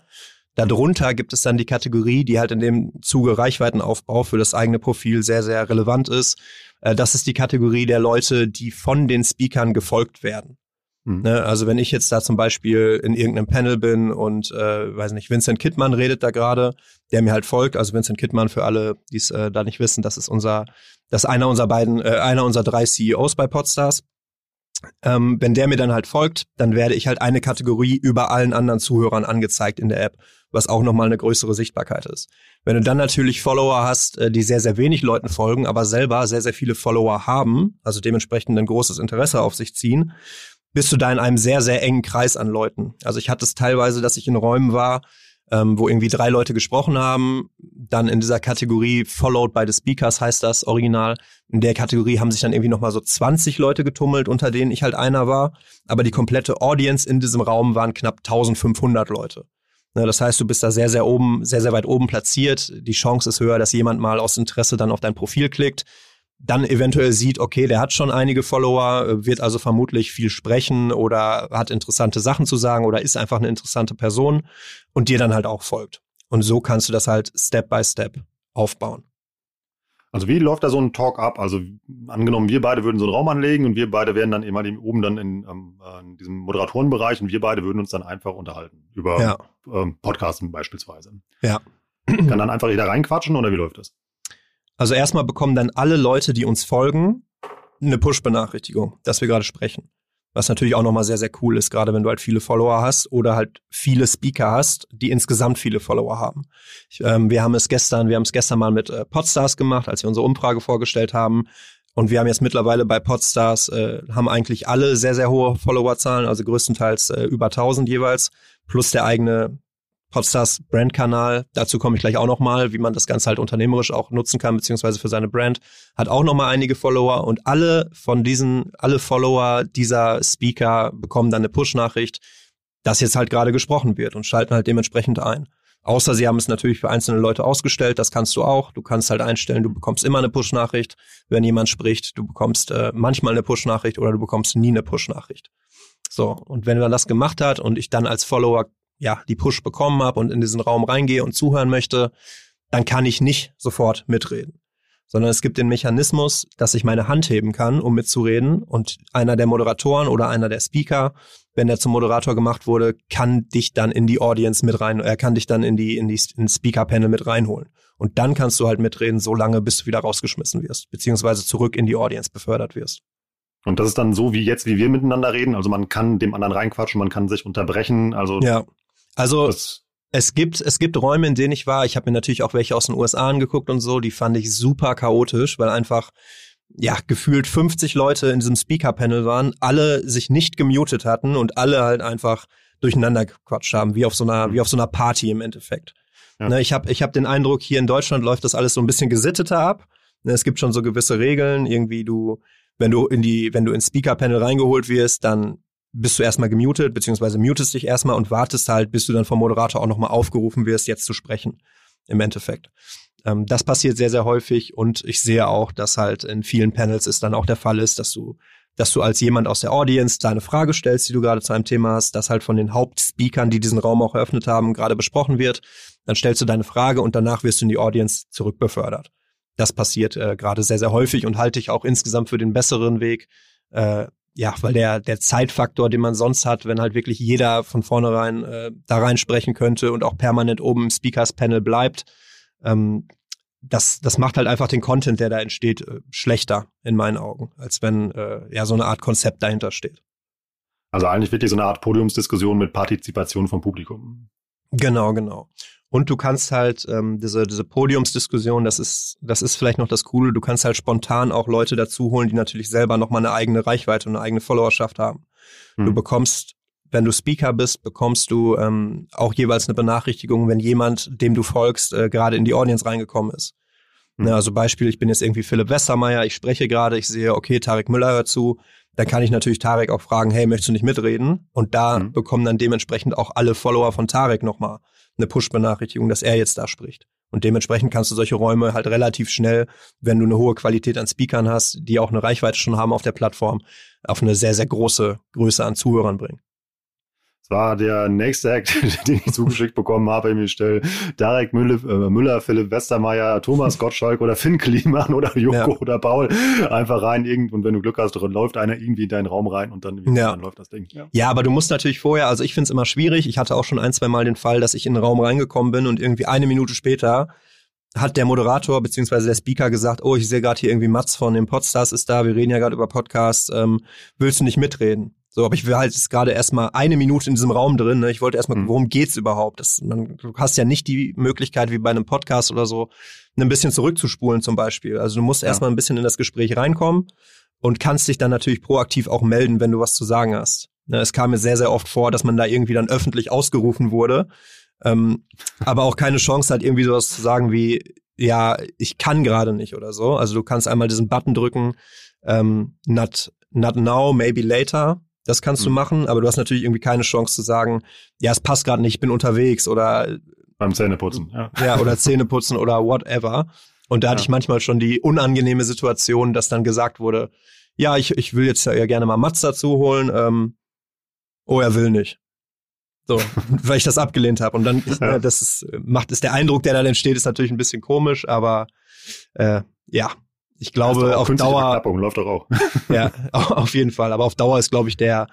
Darunter gibt es dann die Kategorie, die halt in dem Zuge Reichweitenaufbau für das eigene Profil sehr, sehr relevant ist. Äh, das ist die Kategorie der Leute, die von den Speakern gefolgt werden. Mhm. Ne, also wenn ich jetzt da zum Beispiel in irgendeinem Panel bin und äh, weiß nicht, Vincent Kittmann redet da gerade, der mir halt folgt. Also Vincent Kittmann für alle, die es äh, da nicht wissen, das ist unser, das ist einer unserer beiden, äh, einer unserer drei CEOs bei Podstars. Ähm, wenn der mir dann halt folgt, dann werde ich halt eine Kategorie über allen anderen Zuhörern angezeigt in der App, was auch nochmal eine größere Sichtbarkeit ist. Wenn du dann natürlich Follower hast, äh, die sehr, sehr wenig Leuten folgen, aber selber sehr, sehr viele Follower haben, also dementsprechend ein großes Interesse auf sich ziehen, bist du da in einem sehr, sehr engen Kreis an Leuten. Also ich hatte es teilweise, dass ich in Räumen war, ähm, wo irgendwie drei Leute gesprochen haben, dann in dieser Kategorie Followed by the Speakers heißt das original. In der Kategorie haben sich dann irgendwie nochmal so 20 Leute getummelt, unter denen ich halt einer war. Aber die komplette Audience in diesem Raum waren knapp 1500 Leute. Ja, das heißt, du bist da sehr, sehr oben, sehr, sehr weit oben platziert. Die Chance ist höher, dass jemand mal aus Interesse dann auf dein Profil klickt dann eventuell sieht, okay, der hat schon einige Follower, äh, wird also vermutlich viel sprechen oder hat interessante Sachen zu sagen oder ist einfach eine interessante Person und dir dann halt auch folgt. Und so kannst du das halt Step by Step aufbauen. Also wie läuft da so ein Talk ab? Also angenommen, wir beide würden so einen Raum anlegen und wir beide wären dann immer oben dann in, ähm, in diesem Moderatorenbereich und wir beide würden uns dann einfach unterhalten über ja. ähm, Podcasten beispielsweise. Ja. Kann dann einfach jeder reinquatschen oder wie läuft das? Also erstmal bekommen dann alle Leute, die uns folgen, eine Push-Benachrichtigung, dass wir gerade sprechen. Was natürlich auch nochmal sehr, sehr cool ist, gerade wenn du halt viele Follower hast oder halt viele Speaker hast, die insgesamt viele Follower haben. Ich, ähm, wir haben es gestern, wir haben es gestern mal mit äh, Podstars gemacht, als wir unsere Umfrage vorgestellt haben. Und wir haben jetzt mittlerweile bei Podstars, äh, haben eigentlich alle sehr, sehr hohe Followerzahlen, also größtenteils äh, über 1000 jeweils, plus der eigene Podstars Brandkanal, dazu komme ich gleich auch nochmal, wie man das Ganze halt unternehmerisch auch nutzen kann, beziehungsweise für seine Brand, hat auch nochmal einige Follower und alle von diesen, alle Follower dieser Speaker bekommen dann eine Push-Nachricht, dass jetzt halt gerade gesprochen wird und schalten halt dementsprechend ein. Außer sie haben es natürlich für einzelne Leute ausgestellt, das kannst du auch. Du kannst halt einstellen, du bekommst immer eine Push-Nachricht, wenn jemand spricht. Du bekommst äh, manchmal eine Push-Nachricht oder du bekommst nie eine Push-Nachricht. So, und wenn man das gemacht hat und ich dann als Follower ja, die Push bekommen habe und in diesen Raum reingehe und zuhören möchte, dann kann ich nicht sofort mitreden. Sondern es gibt den Mechanismus, dass ich meine Hand heben kann, um mitzureden. Und einer der Moderatoren oder einer der Speaker, wenn der zum Moderator gemacht wurde, kann dich dann in die Audience mit rein, er kann dich dann in die, in die in Speaker-Panel mit reinholen. Und dann kannst du halt mitreden, so lange, bis du wieder rausgeschmissen wirst, beziehungsweise zurück in die Audience befördert wirst. Und das ist dann so wie jetzt, wie wir miteinander reden. Also man kann dem anderen reinquatschen, man kann sich unterbrechen. Also ja. Also das es gibt, es gibt Räume, in denen ich war. Ich habe mir natürlich auch welche aus den USA angeguckt und so. Die fand ich super chaotisch, weil einfach ja gefühlt 50 Leute in diesem Speaker-Panel waren, alle sich nicht gemutet hatten und alle halt einfach durcheinander gequatscht haben, wie auf so einer, wie auf so einer Party im Endeffekt. Ja. Ne, ich habe ich hab den Eindruck, hier in Deutschland läuft das alles so ein bisschen gesitteter ab. Ne, es gibt schon so gewisse Regeln, irgendwie du, wenn du in die, wenn du ins Speaker-Panel reingeholt wirst, dann bist du erstmal gemutet, beziehungsweise mutest dich erstmal und wartest halt, bis du dann vom Moderator auch nochmal aufgerufen wirst, jetzt zu sprechen. Im Endeffekt. Ähm, das passiert sehr, sehr häufig und ich sehe auch, dass halt in vielen Panels es dann auch der Fall ist, dass du, dass du als jemand aus der Audience deine Frage stellst, die du gerade zu einem Thema hast, das halt von den Hauptspeakern, die diesen Raum auch eröffnet haben, gerade besprochen wird. dann stellst du deine Frage und danach wirst du in die Audience zurückbefördert. Das passiert äh, gerade sehr, sehr häufig und halte ich auch insgesamt für den besseren Weg. Äh, ja, weil der, der Zeitfaktor, den man sonst hat, wenn halt wirklich jeder von vornherein äh, da rein sprechen könnte und auch permanent oben im Speakers-Panel bleibt, ähm, das, das macht halt einfach den Content, der da entsteht, äh, schlechter in meinen Augen, als wenn äh, ja so eine Art Konzept dahinter steht. Also eigentlich wirklich so eine Art Podiumsdiskussion mit Partizipation vom Publikum. Genau, genau. Und du kannst halt ähm, diese, diese Podiumsdiskussion, das ist, das ist vielleicht noch das Coole, du kannst halt spontan auch Leute dazu holen, die natürlich selber nochmal eine eigene Reichweite und eine eigene Followerschaft haben. Hm. Du bekommst, wenn du Speaker bist, bekommst du ähm, auch jeweils eine Benachrichtigung, wenn jemand, dem du folgst, äh, gerade in die Audience reingekommen ist. Hm. Ne, also Beispiel, ich bin jetzt irgendwie Philipp Westermeier, ich spreche gerade, ich sehe, okay, Tarek Müller hört zu, dann kann ich natürlich Tarek auch fragen, hey, möchtest du nicht mitreden? Und da hm. bekommen dann dementsprechend auch alle Follower von Tarek nochmal eine Push-Benachrichtigung, dass er jetzt da spricht. Und dementsprechend kannst du solche Räume halt relativ schnell, wenn du eine hohe Qualität an Speakern hast, die auch eine Reichweite schon haben auf der Plattform, auf eine sehr, sehr große Größe an Zuhörern bringen war der nächste Act, den ich zugeschickt bekommen habe, im Stell Darek Müller, äh, Müller, Philipp Westermeier, Thomas Gottschalk oder Finn Kliman oder Joko ja. oder Paul einfach rein irgend und wenn du Glück hast, läuft einer irgendwie in deinen Raum rein und dann, ja. dann läuft das Ding. Ja. ja, aber du musst natürlich vorher, also ich finde es immer schwierig. Ich hatte auch schon ein, zwei Mal den Fall, dass ich in den Raum reingekommen bin und irgendwie eine Minute später hat der Moderator beziehungsweise der Speaker gesagt, oh, ich sehe gerade hier irgendwie Mats von den Podstars ist da, wir reden ja gerade über Podcasts, ähm, willst du nicht mitreden? So, aber ich will halt jetzt gerade erstmal eine Minute in diesem Raum drin. Ne? Ich wollte erstmal, mhm. worum geht's überhaupt? Das, man, du hast ja nicht die Möglichkeit, wie bei einem Podcast oder so, ein bisschen zurückzuspulen zum Beispiel. Also du musst ja. erstmal ein bisschen in das Gespräch reinkommen und kannst dich dann natürlich proaktiv auch melden, wenn du was zu sagen hast. Ne? Es kam mir sehr, sehr oft vor, dass man da irgendwie dann öffentlich ausgerufen wurde, ähm, aber auch keine Chance hat, irgendwie sowas zu sagen wie, ja, ich kann gerade nicht oder so. Also du kannst einmal diesen Button drücken, ähm, not, not now, maybe later das kannst mhm. du machen, aber du hast natürlich irgendwie keine Chance zu sagen, ja, es passt gerade nicht, ich bin unterwegs oder beim Zähneputzen, ja. Ja, oder Zähneputzen oder whatever. Und da hatte ja. ich manchmal schon die unangenehme Situation, dass dann gesagt wurde, ja, ich, ich will jetzt ja gerne mal Mats dazu holen. Ähm, oh, er will nicht. So, weil ich das abgelehnt habe. Und dann, ja. äh, das ist, macht es der Eindruck, der dann entsteht, ist natürlich ein bisschen komisch, aber äh, ja, ich glaube, auf Dauer. läuft doch auch. ja, auf jeden Fall. Aber auf Dauer ist, glaube ich, der,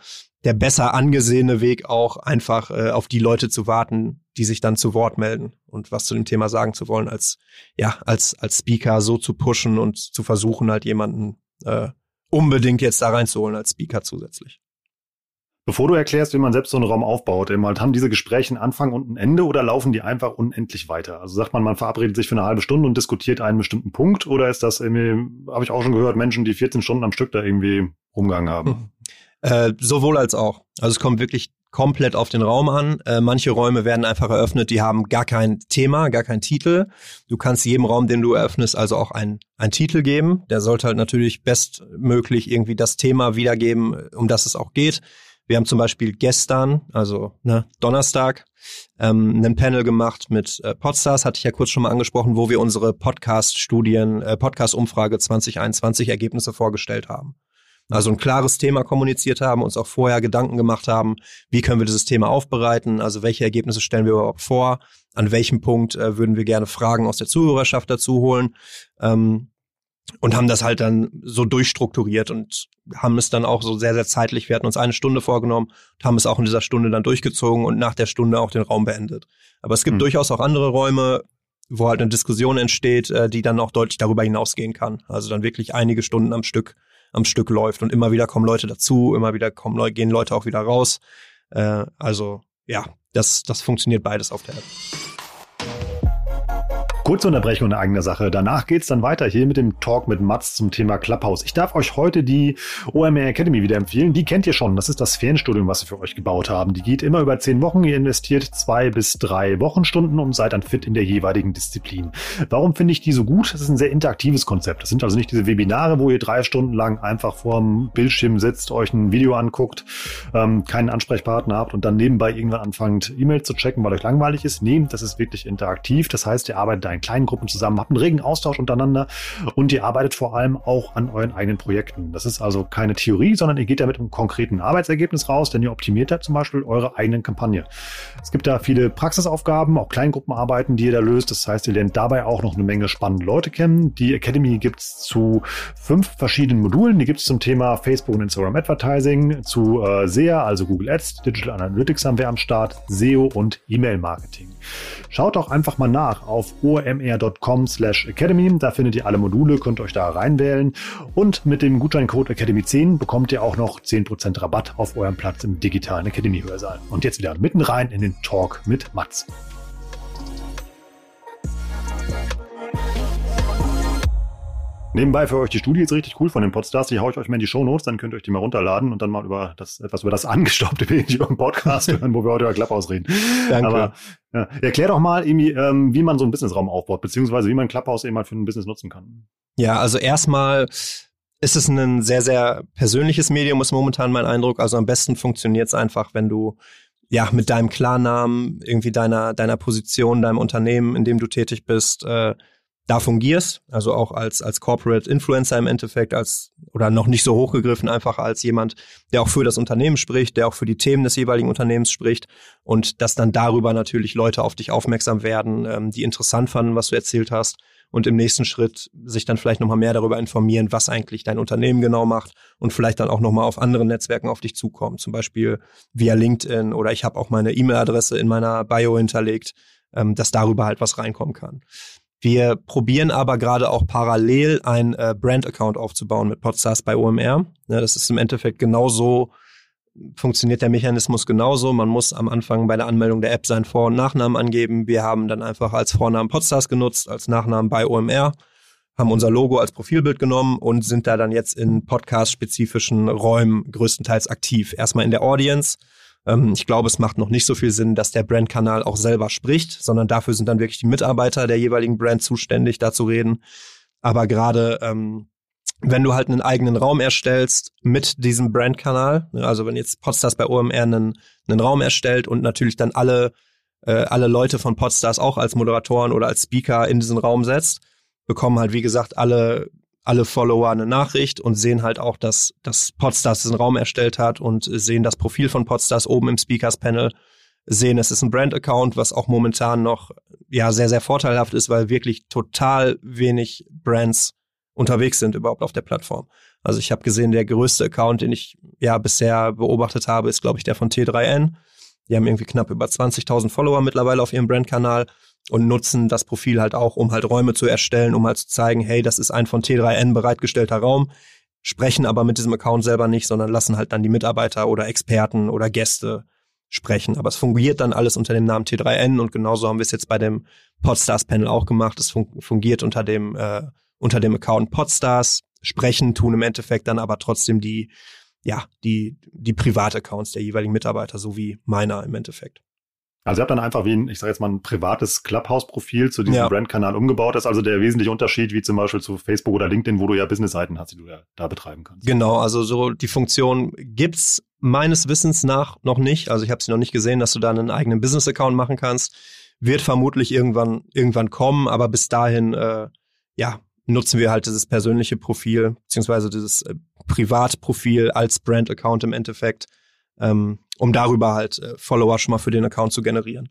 der besser angesehene Weg auch einfach äh, auf die Leute zu warten, die sich dann zu Wort melden und was zu dem Thema sagen zu wollen, als ja, als, als Speaker so zu pushen und zu versuchen, halt jemanden äh, unbedingt jetzt da reinzuholen als Speaker zusätzlich. Bevor du erklärst, wie man selbst so einen Raum aufbaut, haben diese Gespräche einen Anfang und ein Ende oder laufen die einfach unendlich weiter? Also sagt man, man verabredet sich für eine halbe Stunde und diskutiert einen bestimmten Punkt oder ist das irgendwie, habe ich auch schon gehört, Menschen, die 14 Stunden am Stück da irgendwie rumgegangen haben? Äh, sowohl als auch. Also es kommt wirklich komplett auf den Raum an. Äh, manche Räume werden einfach eröffnet, die haben gar kein Thema, gar kein Titel. Du kannst jedem Raum, den du eröffnest, also auch einen Titel geben. Der sollte halt natürlich bestmöglich irgendwie das Thema wiedergeben, um das es auch geht. Wir haben zum Beispiel gestern, also ne, Donnerstag, ähm, ein Panel gemacht mit äh, Podstars, hatte ich ja kurz schon mal angesprochen, wo wir unsere Podcast-Studien, äh, Podcast-Umfrage 2021 Ergebnisse vorgestellt haben. Also ein klares Thema kommuniziert haben, uns auch vorher Gedanken gemacht haben, wie können wir dieses Thema aufbereiten, also welche Ergebnisse stellen wir überhaupt vor, an welchem Punkt äh, würden wir gerne Fragen aus der Zuhörerschaft dazu holen. Ähm, und haben das halt dann so durchstrukturiert und haben es dann auch so sehr, sehr zeitlich. Wir hatten uns eine Stunde vorgenommen und haben es auch in dieser Stunde dann durchgezogen und nach der Stunde auch den Raum beendet. Aber es gibt mhm. durchaus auch andere Räume, wo halt eine Diskussion entsteht, äh, die dann auch deutlich darüber hinausgehen kann. Also dann wirklich einige Stunden am Stück, am Stück läuft und immer wieder kommen Leute dazu, immer wieder kommen, gehen Leute auch wieder raus. Äh, also ja, das, das funktioniert beides auf der App. Kurze Unterbrechung in eigener Sache. Danach geht's dann weiter hier mit dem Talk mit Mats zum Thema Clubhouse. Ich darf euch heute die OMR Academy wieder empfehlen. Die kennt ihr schon. Das ist das Fernstudium, was wir für euch gebaut haben. Die geht immer über zehn Wochen. Ihr investiert zwei bis drei Wochenstunden und seid dann fit in der jeweiligen Disziplin. Warum finde ich die so gut? Das ist ein sehr interaktives Konzept. Das sind also nicht diese Webinare, wo ihr drei Stunden lang einfach vorm Bildschirm sitzt, euch ein Video anguckt, ähm, keinen Ansprechpartner habt und dann nebenbei irgendwann anfangt, E-Mails zu checken, weil euch langweilig ist. Nee, das ist wirklich interaktiv. Das heißt, ihr arbeitet ein in kleinen Gruppen zusammen, habt einen regen Austausch untereinander und ihr arbeitet vor allem auch an euren eigenen Projekten. Das ist also keine Theorie, sondern ihr geht da mit einem konkreten Arbeitsergebnis raus, denn ihr optimiert da zum Beispiel eure eigenen Kampagne. Es gibt da viele Praxisaufgaben, auch Kleingruppenarbeiten, die ihr da löst. Das heißt, ihr lernt dabei auch noch eine Menge spannende Leute kennen. Die Academy gibt's zu fünf verschiedenen Modulen. Die gibt's zum Thema Facebook und Instagram Advertising, zu äh, SEA, also Google Ads, Digital Analytics haben wir am Start, SEO und E-Mail-Marketing. Schaut doch einfach mal nach auf omr.com slash academy. Da findet ihr alle Module, könnt euch da reinwählen. Und mit dem Gutscheincode Academy10 bekommt ihr auch noch 10% Rabatt auf euren Platz im digitalen Academy-Hörsaal. Und jetzt wieder mitten rein in den Talk mit Mats. Nebenbei für euch die Studie ist richtig cool von den Podstars. Die haue ich euch mal in die Show Notes, dann könnt ihr euch die mal runterladen und dann mal über das, etwas über das angestaubte über den Podcast hören, wo wir heute über Clubhouse reden. Danke. Aber ja, erklär doch mal irgendwie, ähm, wie man so einen Businessraum aufbaut, beziehungsweise wie man Clubhouse eben mal für ein Business nutzen kann. Ja, also erstmal ist es ein sehr, sehr persönliches Medium, ist momentan mein Eindruck. Also am besten funktioniert es einfach, wenn du ja mit deinem Klarnamen, irgendwie deiner, deiner Position, deinem Unternehmen, in dem du tätig bist, äh, da fungierst, also auch als, als Corporate Influencer im Endeffekt, als, oder noch nicht so hochgegriffen, einfach als jemand, der auch für das Unternehmen spricht, der auch für die Themen des jeweiligen Unternehmens spricht und dass dann darüber natürlich Leute auf dich aufmerksam werden, ähm, die interessant fanden, was du erzählt hast und im nächsten Schritt sich dann vielleicht nochmal mehr darüber informieren, was eigentlich dein Unternehmen genau macht und vielleicht dann auch nochmal auf anderen Netzwerken auf dich zukommen, zum Beispiel via LinkedIn oder ich habe auch meine E-Mail-Adresse in meiner Bio hinterlegt, ähm, dass darüber halt was reinkommen kann. Wir probieren aber gerade auch parallel ein äh, Brand-Account aufzubauen mit Podstars bei OMR. Ja, das ist im Endeffekt genauso, funktioniert der Mechanismus genauso. Man muss am Anfang bei der Anmeldung der App seinen Vor- und Nachnamen angeben. Wir haben dann einfach als Vornamen Podstars genutzt, als Nachnamen bei OMR, haben unser Logo als Profilbild genommen und sind da dann jetzt in podcast-spezifischen Räumen größtenteils aktiv. Erstmal in der Audience, ähm, ich glaube, es macht noch nicht so viel Sinn, dass der Brandkanal auch selber spricht, sondern dafür sind dann wirklich die Mitarbeiter der jeweiligen Brand zuständig, da zu reden. Aber gerade ähm, wenn du halt einen eigenen Raum erstellst mit diesem Brandkanal, ne, also wenn jetzt Podstars bei OMR einen, einen Raum erstellt und natürlich dann alle äh, alle Leute von Podstars auch als Moderatoren oder als Speaker in diesen Raum setzt, bekommen halt wie gesagt alle alle Follower eine Nachricht und sehen halt auch, dass, dass Podstars diesen Raum erstellt hat und sehen das Profil von Podstars oben im Speakers Panel, sehen, es ist ein Brand-Account, was auch momentan noch ja sehr, sehr vorteilhaft ist, weil wirklich total wenig Brands unterwegs sind überhaupt auf der Plattform. Also ich habe gesehen, der größte Account, den ich ja bisher beobachtet habe, ist, glaube ich, der von T3N. Die haben irgendwie knapp über 20.000 Follower mittlerweile auf ihrem Brandkanal und nutzen das Profil halt auch, um halt Räume zu erstellen, um halt zu zeigen, hey, das ist ein von T3N bereitgestellter Raum, sprechen aber mit diesem Account selber nicht, sondern lassen halt dann die Mitarbeiter oder Experten oder Gäste sprechen. Aber es fungiert dann alles unter dem Namen T3N und genauso haben wir es jetzt bei dem Podstars Panel auch gemacht. Es fungiert unter dem, äh, unter dem Account Podstars. Sprechen tun im Endeffekt dann aber trotzdem die, ja, die, die Privataccounts der jeweiligen Mitarbeiter, so wie meiner im Endeffekt. Also ihr habt dann einfach wie ein, ich sage jetzt mal, ein privates Clubhouse-Profil zu diesem ja. Brandkanal umgebaut. Das ist also der wesentliche Unterschied, wie zum Beispiel zu Facebook oder LinkedIn, wo du ja Business-Seiten hast, die du ja da betreiben kannst. Genau, also so die Funktion gibt's meines Wissens nach noch nicht. Also ich habe sie noch nicht gesehen, dass du da einen eigenen Business-Account machen kannst. Wird vermutlich irgendwann irgendwann kommen, aber bis dahin, äh, ja, nutzen wir halt dieses persönliche Profil beziehungsweise dieses äh, Privatprofil als Brand-Account im Endeffekt ähm, um darüber halt äh, Follower schon mal für den Account zu generieren.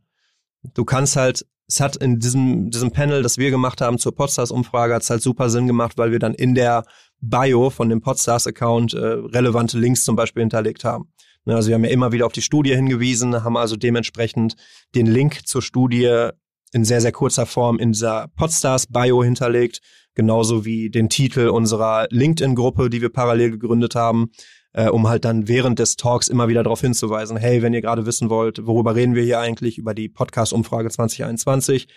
Du kannst halt, es hat in diesem, diesem Panel, das wir gemacht haben zur Podstars-Umfrage, hat es halt super Sinn gemacht, weil wir dann in der Bio von dem Podstars-Account äh, relevante Links zum Beispiel hinterlegt haben. Ne, also wir haben ja immer wieder auf die Studie hingewiesen, haben also dementsprechend den Link zur Studie in sehr, sehr kurzer Form in dieser Podstars-Bio hinterlegt, genauso wie den Titel unserer LinkedIn-Gruppe, die wir parallel gegründet haben äh, um halt dann während des Talks immer wieder darauf hinzuweisen, hey, wenn ihr gerade wissen wollt, worüber reden wir hier eigentlich, über die Podcast-Umfrage 2021,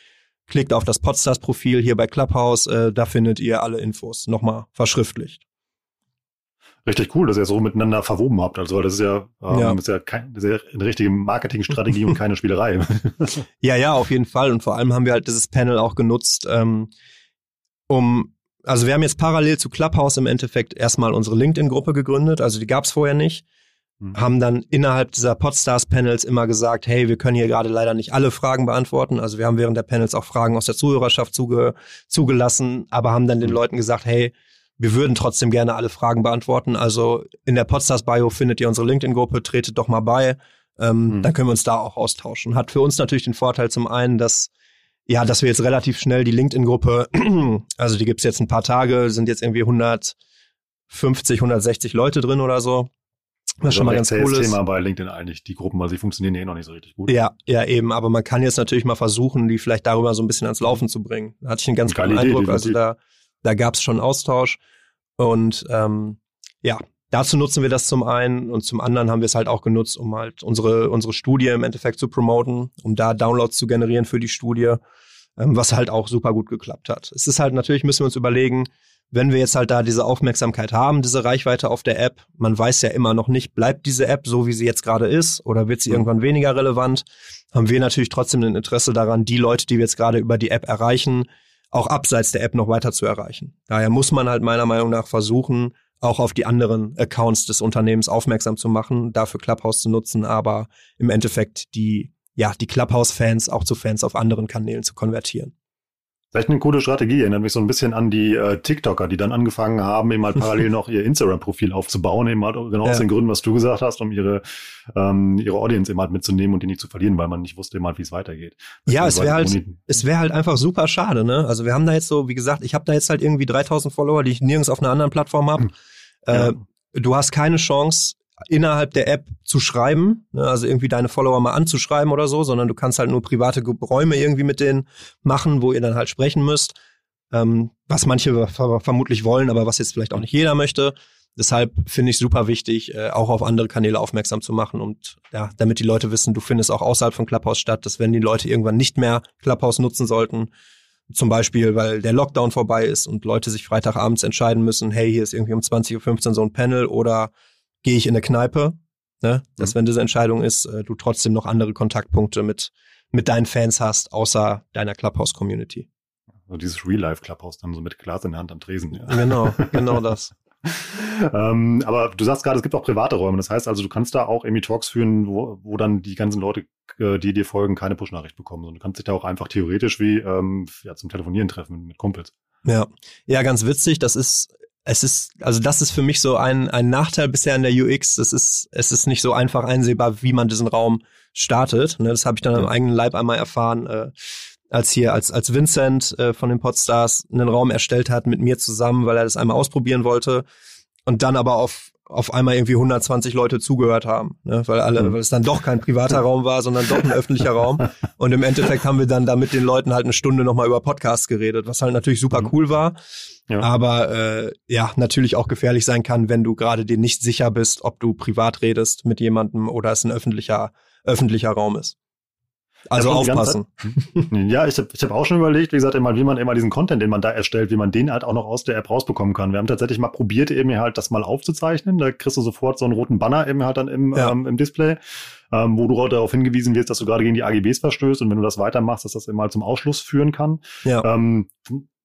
klickt auf das Podstars-Profil hier bei Clubhouse, äh, da findet ihr alle Infos nochmal verschriftlicht. Richtig cool, dass ihr so miteinander verwoben habt. Also das ist ja, ähm, ja. Ist ja kein, ist ja eine richtige Marketingstrategie und keine Spielerei. ja, ja, auf jeden Fall. Und vor allem haben wir halt dieses Panel auch genutzt, ähm, um also wir haben jetzt parallel zu Clubhouse im Endeffekt erstmal unsere LinkedIn-Gruppe gegründet, also die gab es vorher nicht. mhm. haben dann innerhalb dieser Podstars-Panels immer gesagt, hey, wir können hier gerade leider nicht alle Fragen beantworten. Also wir haben während der Panels auch Fragen aus der Zuhörerschaft zuge zugelassen, aber haben dann den mhm. Leuten gesagt, hey, wir würden trotzdem gerne alle Fragen beantworten. Also in der Podstars-Bio findet ihr unsere LinkedIn-Gruppe, tretet doch mal bei. Ähm, mhm. Dann können wir uns da auch austauschen. Hat für uns natürlich den Vorteil zum einen, dass ja, dass wir jetzt relativ schnell die LinkedIn-Gruppe, also die gibt's jetzt ein paar Tage, sind jetzt irgendwie 150, 160 Leute drin oder so. Was also schon mal ganz cool ist. Thema bei LinkedIn eigentlich, die Gruppen, weil sie funktionieren eh noch nicht so richtig gut. Ja, ja, eben. Aber man kann jetzt natürlich mal versuchen, die vielleicht darüber so ein bisschen ans Laufen zu bringen. Da hatte ich einen ganz guten Eindruck. Idee, also da, da gab es schon Austausch. Und ähm, ja, dazu nutzen wir das zum einen und zum anderen haben wir es halt auch genutzt, um halt unsere, unsere Studie im Endeffekt zu promoten, um da Downloads zu generieren für die Studie, ähm, was halt auch super gut geklappt hat. Es ist halt natürlich, müssen wir uns überlegen, wenn wir jetzt halt da diese Aufmerksamkeit haben, diese Reichweite auf der App, man weiß ja immer noch nicht, bleibt diese App so, wie sie jetzt gerade ist, oder wird sie mhm. irgendwann weniger relevant, haben wir natürlich trotzdem ein Interesse daran, die Leute, die wir jetzt gerade über die App erreichen, auch abseits der App noch weiter zu erreichen. Daher muss man halt meiner Meinung nach versuchen, auch auf die anderen Accounts des Unternehmens aufmerksam zu machen, dafür Clubhouse zu nutzen, aber im Endeffekt die, ja, die Clubhouse-Fans auch zu Fans auf anderen Kanälen zu konvertieren. Vielleicht eine coole Strategie, erinnert mich so ein bisschen an die äh, TikToker, die dann angefangen haben, eben halt parallel noch ihr Instagram-Profil aufzubauen, eben halt genau ja. aus den Gründen, was du gesagt hast, um ihre, ähm, ihre Audience eben halt mitzunehmen und die nicht zu verlieren, weil man nicht wusste eben halt, wie es weitergeht. Ja, es wäre halt, es wäre halt einfach super schade, ne? Also wir haben da jetzt so, wie gesagt, ich habe da jetzt halt irgendwie 3000 Follower, die ich nirgends auf einer anderen Plattform habe. Hm. Ja. Äh, du hast keine Chance, innerhalb der App zu schreiben, ne, also irgendwie deine Follower mal anzuschreiben oder so, sondern du kannst halt nur private Räume irgendwie mit denen machen, wo ihr dann halt sprechen müsst, ähm, was manche vermutlich wollen, aber was jetzt vielleicht auch nicht jeder möchte. Deshalb finde ich super wichtig, äh, auch auf andere Kanäle aufmerksam zu machen und ja, damit die Leute wissen, du findest auch außerhalb von Clubhouse statt, dass wenn die Leute irgendwann nicht mehr Clubhouse nutzen sollten, zum Beispiel, weil der Lockdown vorbei ist und Leute sich Freitagabends entscheiden müssen, hey, hier ist irgendwie um 20.15 Uhr so ein Panel oder gehe ich in eine Kneipe, ne? dass mhm. wenn diese Entscheidung ist, äh, du trotzdem noch andere Kontaktpunkte mit, mit deinen Fans hast, außer deiner Clubhouse-Community. So dieses Real-Life-Clubhouse dann so mit Glas in der Hand am Tresen. Ja. Genau, genau das. ähm, aber du sagst gerade, es gibt auch private Räume. Das heißt also, du kannst da auch irgendwie Talks führen, wo, wo dann die ganzen Leute, äh, die dir folgen, keine Push-Nachricht bekommen. Und du kannst dich da auch einfach theoretisch wie ähm, ja, zum Telefonieren treffen mit Kumpels. Ja, ja, ganz witzig. Das ist es ist, also das ist für mich so ein, ein Nachteil bisher in der UX. Das ist, es ist nicht so einfach einsehbar, wie man diesen Raum startet. Ne, das habe ich dann am eigenen Leib einmal erfahren, äh, als hier, als, als Vincent äh, von den Podstars einen Raum erstellt hat mit mir zusammen, weil er das einmal ausprobieren wollte und dann aber auf auf einmal irgendwie 120 Leute zugehört haben, ne? weil alle, mhm. weil es dann doch kein privater Raum war, sondern doch ein öffentlicher Raum. Und im Endeffekt haben wir dann da mit den Leuten halt eine Stunde nochmal über Podcasts geredet, was halt natürlich super mhm. cool war, ja. aber äh, ja natürlich auch gefährlich sein kann, wenn du gerade dir nicht sicher bist, ob du privat redest mit jemandem oder es ein öffentlicher öffentlicher Raum ist. Also aufpassen. ja, ich habe ich hab auch schon überlegt, wie gesagt, immer, wie man immer diesen Content, den man da erstellt, wie man den halt auch noch aus der App rausbekommen kann. Wir haben tatsächlich mal probiert, eben halt das mal aufzuzeichnen. Da kriegst du sofort so einen roten Banner eben halt dann im, ja. ähm, im Display, ähm, wo du darauf hingewiesen wirst, dass du gerade gegen die AGBs verstößt und wenn du das weitermachst, dass das eben halt zum Ausschluss führen kann. Ja. Ähm,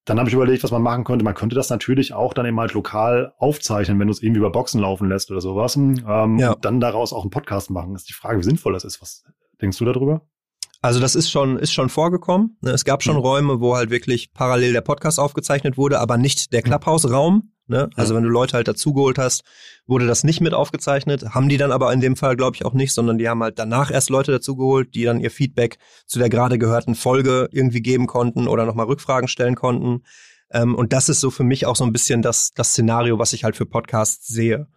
dann habe ich überlegt, was man machen könnte. Man könnte das natürlich auch dann eben halt lokal aufzeichnen, wenn du es irgendwie über Boxen laufen lässt oder sowas. Ähm, ja. dann daraus auch einen Podcast machen. Das ist die Frage, wie sinnvoll das ist. Was denkst du darüber? Also das ist schon, ist schon vorgekommen. Ne? Es gab schon mhm. Räume, wo halt wirklich parallel der Podcast aufgezeichnet wurde, aber nicht der mhm. Clubhouse-Raum. Ne? Also wenn du Leute halt dazugeholt hast, wurde das nicht mit aufgezeichnet. Haben die dann aber in dem Fall, glaube ich, auch nicht, sondern die haben halt danach erst Leute dazugeholt, die dann ihr Feedback zu der gerade gehörten Folge irgendwie geben konnten oder nochmal Rückfragen stellen konnten. Ähm, und das ist so für mich auch so ein bisschen das, das Szenario, was ich halt für Podcasts sehe.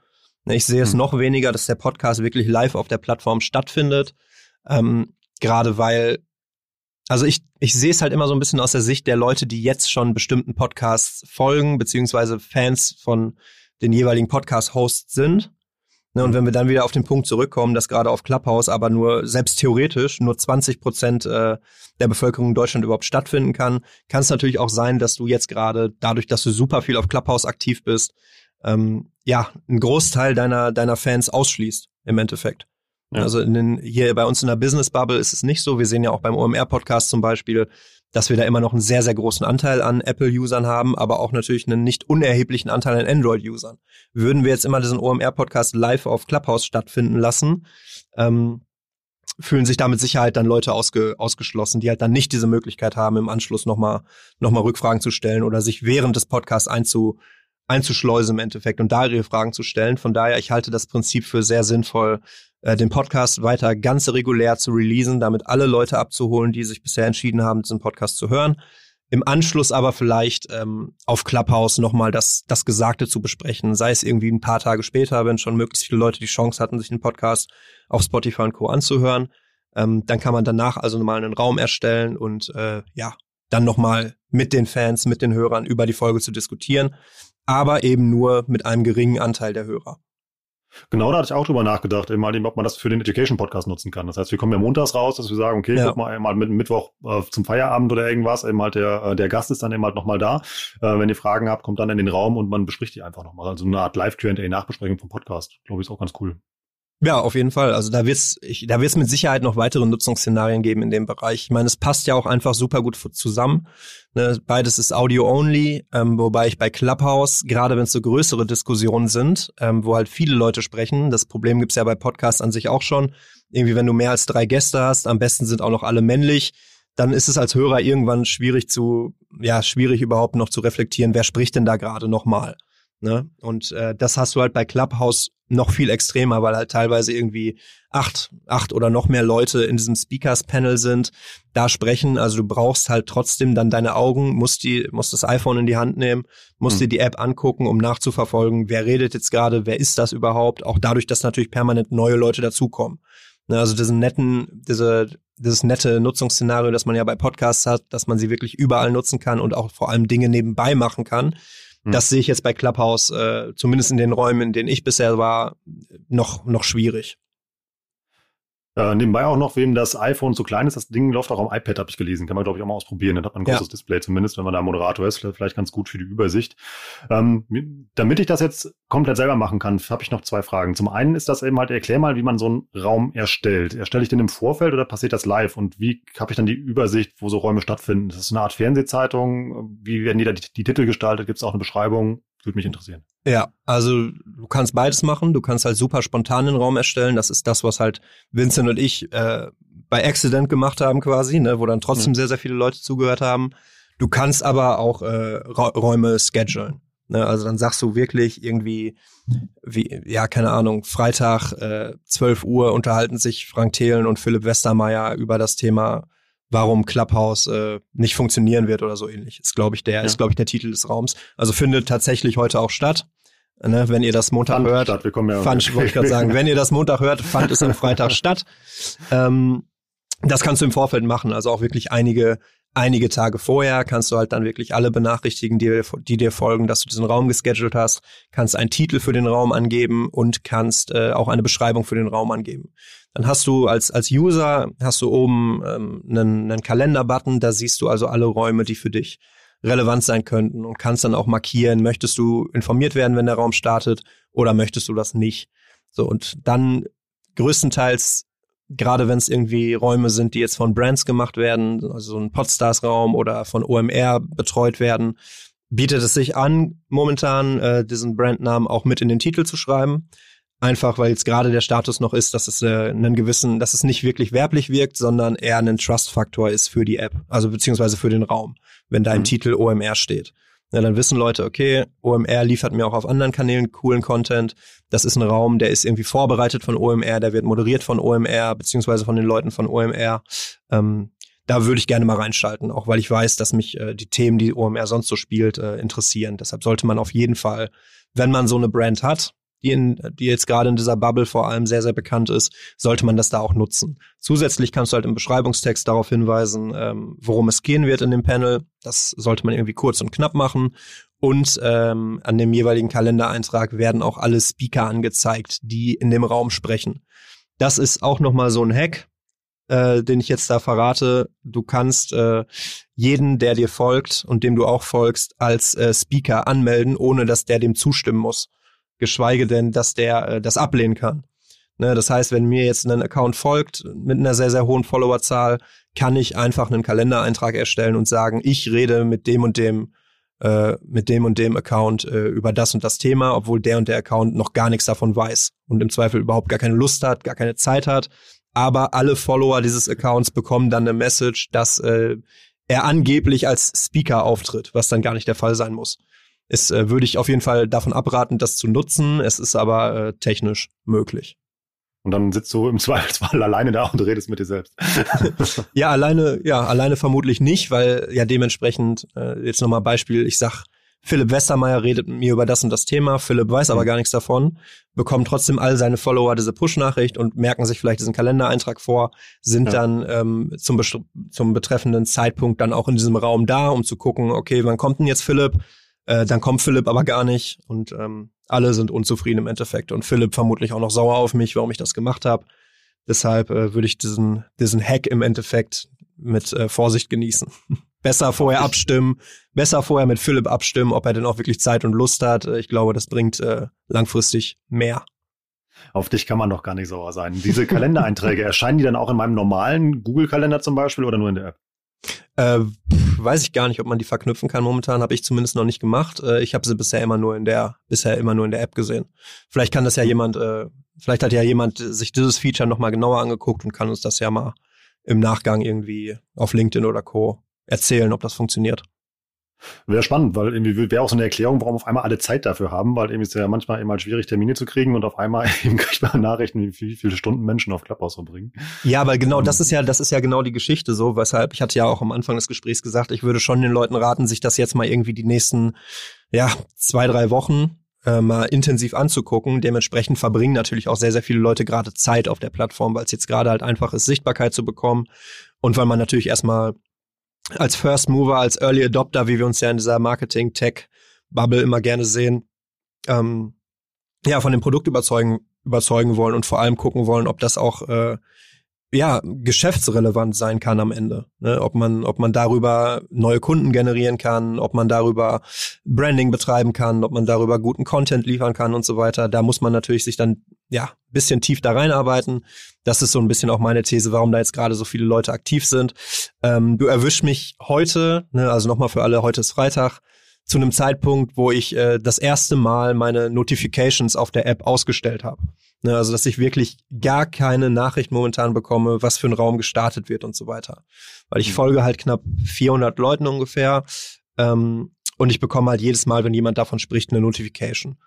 Ne, ich sehe es mhm. noch weniger, dass der Podcast wirklich live auf der Plattform stattfindet. Ähm, Gerade weil, also ich, ich sehe es halt immer so ein bisschen aus der Sicht der Leute, die jetzt schon bestimmten Podcasts folgen, beziehungsweise Fans von den jeweiligen Podcast-Hosts sind. Ne, und wenn wir dann wieder auf den Punkt zurückkommen, dass gerade auf Clubhouse aber nur, selbst theoretisch, nur 20 Prozent äh, der Bevölkerung in Deutschland überhaupt stattfinden kann, kann es natürlich auch sein, dass du jetzt gerade, dadurch, dass du super viel auf Clubhouse aktiv bist, ähm, ja, einen Großteil deiner, deiner Fans ausschließt, im Endeffekt. Ja. Also den, hier bei uns in der Business Bubble ist es nicht so. Wir sehen ja auch beim OMR Podcast zum Beispiel, dass wir da immer noch einen sehr, sehr großen Anteil an Apple-Usern haben, aber auch natürlich einen nicht unerheblichen Anteil an Android-Usern. Würden wir jetzt immer diesen OMR-Podcast live auf Clubhouse stattfinden lassen, ähm, fühlen sich da mit Sicherheit dann Leute ausge, ausgeschlossen, die halt dann nicht diese Möglichkeit haben, im Anschluss nochmal noch mal Rückfragen zu stellen oder sich während des Podcasts einzu, einzuschleusen im Endeffekt und da ihre Fragen zu stellen. Von daher, ich halte das Prinzip für sehr sinnvoll, äh, den Podcast weiter ganz regulär zu releasen, damit alle Leute abzuholen, die sich bisher entschieden haben, diesen Podcast zu hören. Im Anschluss aber vielleicht ähm, auf Clubhouse nochmal das, das Gesagte zu besprechen, sei es irgendwie ein paar Tage später, wenn schon möglichst viele Leute die Chance hatten, sich den Podcast auf Spotify und Co. anzuhören. Ähm, dann kann man danach also nochmal einen Raum erstellen und äh, ja, dann nochmal mit den Fans, mit den Hörern über die Folge zu diskutieren, aber eben nur mit einem geringen Anteil der Hörer. Genau, da hatte ich auch drüber nachgedacht, eben mal, ob man das für den Education Podcast nutzen kann. Das heißt, wir kommen ja montags raus, dass wir sagen, okay, ja. guck mal, mal mit Mittwoch äh, zum Feierabend oder irgendwas, eben halt der, äh, der Gast ist dann eben halt nochmal da. Äh, wenn ihr Fragen habt, kommt dann in den Raum und man bespricht die einfach nochmal. Also eine Art Live-Q&A-Nachbesprechung vom Podcast. Glaube ich, ist auch ganz cool. Ja, auf jeden Fall. Also da wird's, ich, da wird's mit Sicherheit noch weitere Nutzungsszenarien geben in dem Bereich. Ich meine, es passt ja auch einfach super gut zusammen. Ne, beides ist Audio-only, ähm, wobei ich bei Clubhouse, gerade wenn es so größere Diskussionen sind, ähm, wo halt viele Leute sprechen, das Problem gibt's ja bei Podcasts an sich auch schon. Irgendwie, wenn du mehr als drei Gäste hast, am besten sind auch noch alle männlich, dann ist es als Hörer irgendwann schwierig zu, ja, schwierig überhaupt noch zu reflektieren, wer spricht denn da gerade nochmal. Ne? Und äh, das hast du halt bei Clubhouse noch viel extremer, weil halt teilweise irgendwie acht, acht oder noch mehr Leute in diesem Speakers-Panel sind, da sprechen. Also du brauchst halt trotzdem dann deine Augen, musst die, musst das iPhone in die Hand nehmen, musst mhm. dir die App angucken, um nachzuverfolgen, wer redet jetzt gerade, wer ist das überhaupt. Auch dadurch, dass natürlich permanent neue Leute dazukommen. Ne, also diesen netten, diese, dieses nette Nutzungsszenario, das man ja bei Podcasts hat, dass man sie wirklich überall nutzen kann und auch vor allem Dinge nebenbei machen kann hm. Das sehe ich jetzt bei Clubhouse, äh, zumindest in den Räumen, in denen ich bisher war, noch, noch schwierig. Äh, nebenbei auch noch, wem das iPhone zu klein ist, das Ding läuft auch am iPad, habe ich gelesen. Kann man, glaube ich, auch mal ausprobieren. Dann hat man ein großes ja. Display zumindest, wenn man da Moderator ist. Vielleicht ganz gut für die Übersicht. Ähm, damit ich das jetzt komplett selber machen kann, habe ich noch zwei Fragen. Zum einen ist das eben halt, erklär mal, wie man so einen Raum erstellt. Erstelle ich den im Vorfeld oder passiert das live? Und wie habe ich dann die Übersicht, wo so Räume stattfinden? Das ist eine Art Fernsehzeitung. Wie werden die da die, die Titel gestaltet? Gibt es auch eine Beschreibung? Würde mich interessieren. Ja, also du kannst beides machen. Du kannst halt super spontan den Raum erstellen. Das ist das, was halt Vincent und ich äh, bei Accident gemacht haben quasi, ne, wo dann trotzdem mhm. sehr, sehr viele Leute zugehört haben. Du kannst aber auch äh, Räume schedulen. Ne? Also dann sagst du wirklich irgendwie, wie, ja, keine Ahnung, Freitag äh, 12 Uhr unterhalten sich Frank Thelen und Philipp Westermeier über das Thema warum Clubhouse äh, nicht funktionieren wird oder so ähnlich. Ist, glaube ich, der, ja. ist, glaube ich, der Titel des Raums. Also findet tatsächlich heute auch statt. Ne, wenn ihr das Montag fand hört, statt. Wir kommen ja fand, wollte ich gerade sagen, wenn ihr das Montag hört, fand es am Freitag statt. Ähm, das kannst du im Vorfeld machen, also auch wirklich einige einige Tage vorher kannst du halt dann wirklich alle benachrichtigen, die, die dir folgen, dass du diesen Raum geschedult hast, kannst einen Titel für den Raum angeben und kannst äh, auch eine Beschreibung für den Raum angeben. Dann hast du als, als User, hast du oben ähm, einen, einen Kalender-Button, da siehst du also alle Räume, die für dich relevant sein könnten und kannst dann auch markieren, möchtest du informiert werden, wenn der Raum startet oder möchtest du das nicht. So, und dann größtenteils gerade wenn es irgendwie Räume sind, die jetzt von Brands gemacht werden, also so ein Podstars-Raum oder von OMR betreut werden, bietet es sich an, momentan äh, diesen Brandnamen auch mit in den Titel zu schreiben. Einfach weil jetzt gerade der Status noch ist, dass es äh, einen gewissen, dass es nicht wirklich werblich wirkt, sondern eher ein Trust-Faktor ist für die App, also beziehungsweise für den Raum, wenn da im mhm. Titel OMR steht. Ja, dann wissen Leute, okay, OMR liefert mir auch auf anderen Kanälen coolen Content. Das ist ein Raum, der ist irgendwie vorbereitet von OMR, der wird moderiert von OMR, beziehungsweise von den Leuten von OMR. Ähm, da würde ich gerne mal reinschalten, auch weil ich weiß, dass mich äh, die Themen, die OMR sonst so spielt, äh, interessieren. Deshalb sollte man auf jeden Fall, wenn man so eine Brand hat, die, in, die jetzt gerade in dieser Bubble vor allem sehr, sehr bekannt ist, sollte man das da auch nutzen. Zusätzlich kannst du halt im Beschreibungstext darauf hinweisen, ähm, worum es gehen wird in dem Panel. Das sollte man irgendwie kurz und knapp machen. Und ähm, an dem jeweiligen Kalendereintrag werden auch alle Speaker angezeigt, die in dem Raum sprechen. Das ist auch nochmal so ein Hack, äh, den ich jetzt da verrate. Du kannst äh, jeden, der dir folgt und dem du auch folgst, als äh, Speaker anmelden, ohne dass der dem zustimmen muss geschweige denn, dass der äh, das ablehnen kann. Ne, das heißt, wenn mir jetzt ein Account folgt mit einer sehr, sehr hohen Followerzahl, kann ich einfach einen Kalendereintrag erstellen und sagen, ich rede mit dem und dem äh, mit dem und dem Account äh, über das und das Thema, obwohl der und der Account noch gar nichts davon weiß und im Zweifel überhaupt gar keine Lust hat, gar keine Zeit hat. Aber alle Follower dieses Accounts bekommen dann eine Message, dass äh, er angeblich als Speaker auftritt, was dann gar nicht der Fall sein muss. Es äh, würde ich auf jeden Fall davon abraten, das zu nutzen. Es ist aber äh, technisch möglich. Und dann sitzt du im Zweifelsfall alleine da und redest mit dir selbst. ja, alleine, ja, alleine vermutlich nicht, weil ja dementsprechend, äh, jetzt nochmal Beispiel, ich sag, Philipp Westermeier redet mit mir über das und das Thema, Philipp weiß aber mhm. gar nichts davon, bekommt trotzdem all seine Follower diese Push-Nachricht und merken sich vielleicht diesen Kalendereintrag vor, sind ja. dann ähm, zum, zum betreffenden Zeitpunkt dann auch in diesem Raum da, um zu gucken, okay, wann kommt denn jetzt Philipp? Äh, dann kommt Philipp aber gar nicht und ähm, alle sind unzufrieden im Endeffekt und Philipp vermutlich auch noch sauer auf mich, warum ich das gemacht habe. Deshalb äh, würde ich diesen, diesen Hack im Endeffekt mit äh, Vorsicht genießen. besser vorher abstimmen, besser vorher mit Philipp abstimmen, ob er denn auch wirklich Zeit und Lust hat. Ich glaube, das bringt äh, langfristig mehr. Auf dich kann man doch gar nicht sauer sein. Diese Kalendereinträge, erscheinen die dann auch in meinem normalen Google-Kalender zum Beispiel oder nur in der App? Äh, weiß ich gar nicht, ob man die verknüpfen kann. Momentan habe ich zumindest noch nicht gemacht. Äh, ich habe sie bisher immer nur in der, bisher immer nur in der App gesehen. Vielleicht kann das ja jemand, äh, vielleicht hat ja jemand sich dieses Feature nochmal genauer angeguckt und kann uns das ja mal im Nachgang irgendwie auf LinkedIn oder Co. erzählen, ob das funktioniert. Wäre spannend, weil irgendwie wäre auch so eine Erklärung, warum auf einmal alle Zeit dafür haben, weil irgendwie ist ja manchmal immer schwierig, Termine zu kriegen und auf einmal eben kriegt man Nachrichten, wie viele Stunden Menschen auf Clubhouse verbringen. Ja, aber genau, das ist ja, das ist ja genau die Geschichte so, weshalb, ich hatte ja auch am Anfang des Gesprächs gesagt, ich würde schon den Leuten raten, sich das jetzt mal irgendwie die nächsten, ja, zwei, drei Wochen äh, mal intensiv anzugucken. Dementsprechend verbringen natürlich auch sehr, sehr viele Leute gerade Zeit auf der Plattform, weil es jetzt gerade halt einfach ist, Sichtbarkeit zu bekommen und weil man natürlich erstmal als First Mover, als Early Adopter, wie wir uns ja in dieser Marketing-Tech-Bubble immer gerne sehen, ähm, ja, von dem Produkt überzeugen, überzeugen wollen und vor allem gucken wollen, ob das auch äh, ja, geschäftsrelevant sein kann am Ende. Ne? Ob man, ob man darüber neue Kunden generieren kann, ob man darüber Branding betreiben kann, ob man darüber guten Content liefern kann und so weiter. Da muss man natürlich sich dann, ja, bisschen tief da reinarbeiten. Das ist so ein bisschen auch meine These, warum da jetzt gerade so viele Leute aktiv sind. Ähm, du erwischst mich heute, ne, also nochmal für alle, heute ist Freitag, zu einem Zeitpunkt, wo ich äh, das erste Mal meine Notifications auf der App ausgestellt habe. Ne, also, dass ich wirklich gar keine Nachricht momentan bekomme, was für ein Raum gestartet wird und so weiter. Weil ich mhm. folge halt knapp 400 Leuten ungefähr ähm, und ich bekomme halt jedes Mal, wenn jemand davon spricht, eine Notification.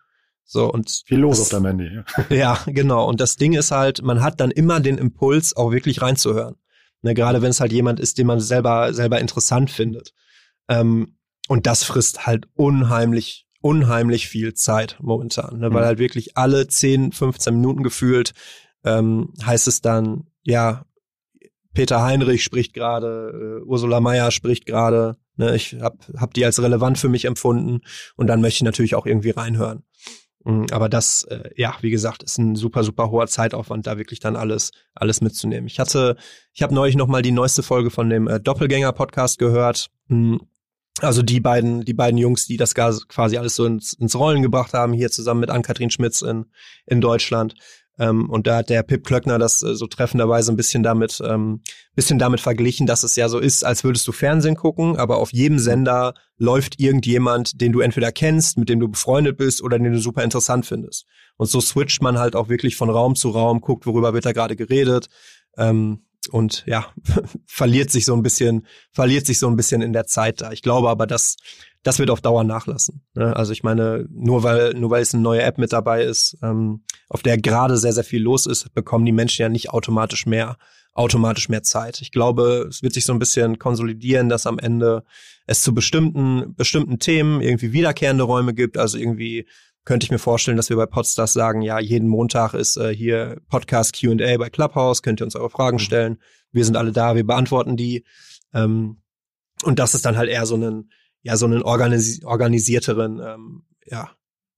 So und viel los das, auf deinem Handy. Ja. ja, genau. Und das Ding ist halt, man hat dann immer den Impuls, auch wirklich reinzuhören. Ne, gerade wenn es halt jemand ist, den man selber selber interessant findet. Ähm, und das frisst halt unheimlich unheimlich viel Zeit momentan, ne? weil mhm. halt wirklich alle 10, 15 Minuten gefühlt ähm, heißt es dann, ja, Peter Heinrich spricht gerade, äh, Ursula Meyer spricht gerade, ne? ich habe hab die als relevant für mich empfunden und dann möchte ich natürlich auch irgendwie reinhören. Mhm, aber das, äh, ja, wie gesagt, ist ein super, super hoher Zeitaufwand, da wirklich dann alles, alles mitzunehmen. Ich hatte, ich habe neulich noch mal die neueste Folge von dem äh, Doppelgänger-Podcast gehört. Mhm. Also die beiden, die beiden Jungs, die das quasi alles so ins, ins Rollen gebracht haben, hier zusammen mit Ann-Kathrin Schmitz in, in Deutschland. Ähm, und da hat der Pip Klöckner das äh, so treffenderweise ein bisschen damit, ähm, bisschen damit verglichen, dass es ja so ist, als würdest du Fernsehen gucken, aber auf jedem Sender läuft irgendjemand, den du entweder kennst, mit dem du befreundet bist oder den du super interessant findest. Und so switcht man halt auch wirklich von Raum zu Raum, guckt, worüber wird da gerade geredet. Ähm, und ja, verliert sich so ein bisschen, verliert sich so ein bisschen in der Zeit da. Ich glaube aber, dass das wird auf Dauer nachlassen. Ne? Also ich meine, nur weil, nur weil es eine neue App mit dabei ist, ähm, auf der gerade sehr, sehr viel los ist, bekommen die Menschen ja nicht automatisch mehr, automatisch mehr Zeit. Ich glaube, es wird sich so ein bisschen konsolidieren, dass am Ende es zu bestimmten, bestimmten Themen irgendwie wiederkehrende Räume gibt, also irgendwie könnte ich mir vorstellen, dass wir bei Podstars sagen, ja, jeden Montag ist äh, hier Podcast Q&A bei Clubhouse, könnt ihr uns eure Fragen mhm. stellen. Wir sind alle da, wir beantworten die. Ähm, und das ist dann halt eher so einen, ja, so einen organisi organisierteren, ähm, ja,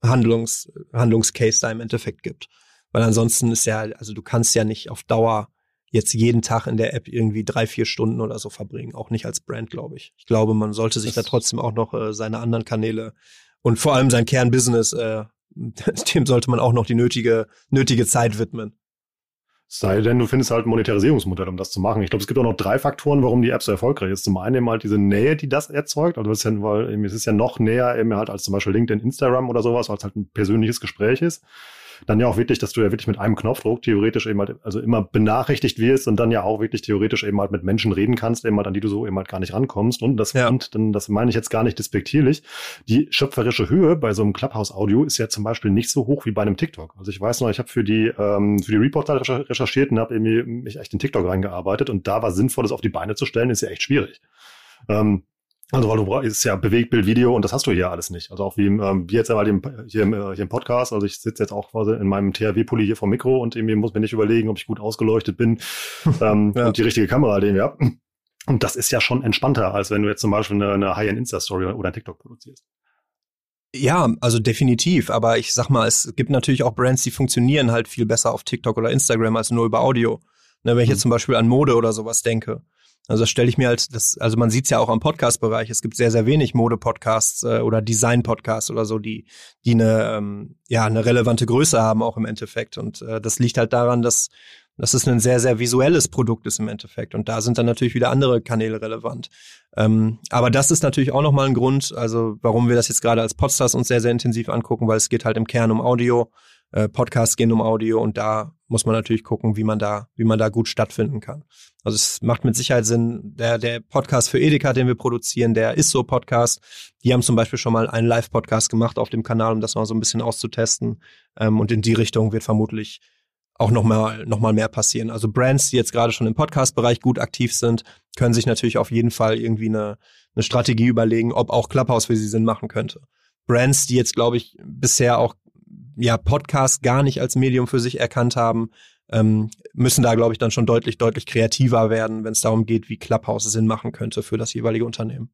Handlungs, Handlungscase da im Endeffekt gibt. Weil ansonsten ist ja, also du kannst ja nicht auf Dauer jetzt jeden Tag in der App irgendwie drei, vier Stunden oder so verbringen. Auch nicht als Brand, glaube ich. Ich glaube, man sollte sich das da trotzdem auch noch äh, seine anderen Kanäle und vor allem sein Kernbusiness, äh, dem sollte man auch noch die nötige, nötige Zeit widmen. Sei denn, du findest halt ein Monetarisierungsmodell, um das zu machen. Ich glaube, es gibt auch noch drei Faktoren, warum die App so erfolgreich ist. Zum einen eben halt diese Nähe, die das erzeugt. Also es ist ja, weil es ist ja noch näher eben halt als zum Beispiel LinkedIn, Instagram oder sowas, weil es halt ein persönliches Gespräch ist dann ja auch wirklich, dass du ja wirklich mit einem Knopfdruck theoretisch eben halt, also immer benachrichtigt wirst und dann ja auch wirklich theoretisch eben halt mit Menschen reden kannst, eben halt, an die du so eben halt gar nicht rankommst. Und das, ja. und dann, das meine ich jetzt gar nicht despektierlich. Die schöpferische Höhe bei so einem Clubhouse-Audio ist ja zum Beispiel nicht so hoch wie bei einem TikTok. Also ich weiß noch, ich habe für die, ähm, für die Reporter recherchiert und habe irgendwie mich echt in TikTok reingearbeitet und da war sinnvolles auf die Beine zu stellen, ist ja echt schwierig. Ähm, also weil du brauchst, ist ja Bewegtbild, Video und das hast du hier alles nicht. Also auch wie, ähm, wie jetzt einmal hier, hier, im, äh, hier im Podcast. Also ich sitze jetzt auch quasi in meinem THW-Pulli hier vom Mikro und irgendwie muss mir nicht überlegen, ob ich gut ausgeleuchtet bin ähm, ja. und die richtige Kamera den ja. Und das ist ja schon entspannter, als wenn du jetzt zum Beispiel eine, eine High-End-Insta-Story oder ein TikTok produzierst. Ja, also definitiv. Aber ich sag mal, es gibt natürlich auch Brands, die funktionieren halt viel besser auf TikTok oder Instagram als nur über Audio. Ne, wenn ich jetzt mhm. zum Beispiel an Mode oder sowas denke. Also das stelle ich mir als das, also man sieht es ja auch am Podcast-Bereich. Es gibt sehr, sehr wenig Mode-Podcasts äh, oder Design-Podcasts oder so, die, die eine, ähm, ja, eine relevante Größe haben auch im Endeffekt. Und äh, das liegt halt daran, dass, dass es ein sehr, sehr visuelles Produkt ist im Endeffekt. Und da sind dann natürlich wieder andere Kanäle relevant. Ähm, aber das ist natürlich auch nochmal ein Grund, also warum wir das jetzt gerade als Podstars uns sehr, sehr intensiv angucken, weil es geht halt im Kern um Audio. Äh, Podcasts gehen um Audio und da muss man natürlich gucken, wie man da, wie man da gut stattfinden kann. Also es macht mit Sicherheit Sinn, der, der Podcast für Edeka, den wir produzieren, der ist so Podcast. Die haben zum Beispiel schon mal einen Live-Podcast gemacht auf dem Kanal, um das mal so ein bisschen auszutesten. Ähm, und in die Richtung wird vermutlich auch noch mal, noch mal mehr passieren. Also Brands, die jetzt gerade schon im Podcast-Bereich gut aktiv sind, können sich natürlich auf jeden Fall irgendwie eine, eine Strategie überlegen, ob auch Clubhouse für sie Sinn machen könnte. Brands, die jetzt, glaube ich, bisher auch ja Podcast gar nicht als Medium für sich erkannt haben, ähm, müssen da, glaube ich, dann schon deutlich, deutlich kreativer werden, wenn es darum geht, wie Clubhouse Sinn machen könnte für das jeweilige Unternehmen.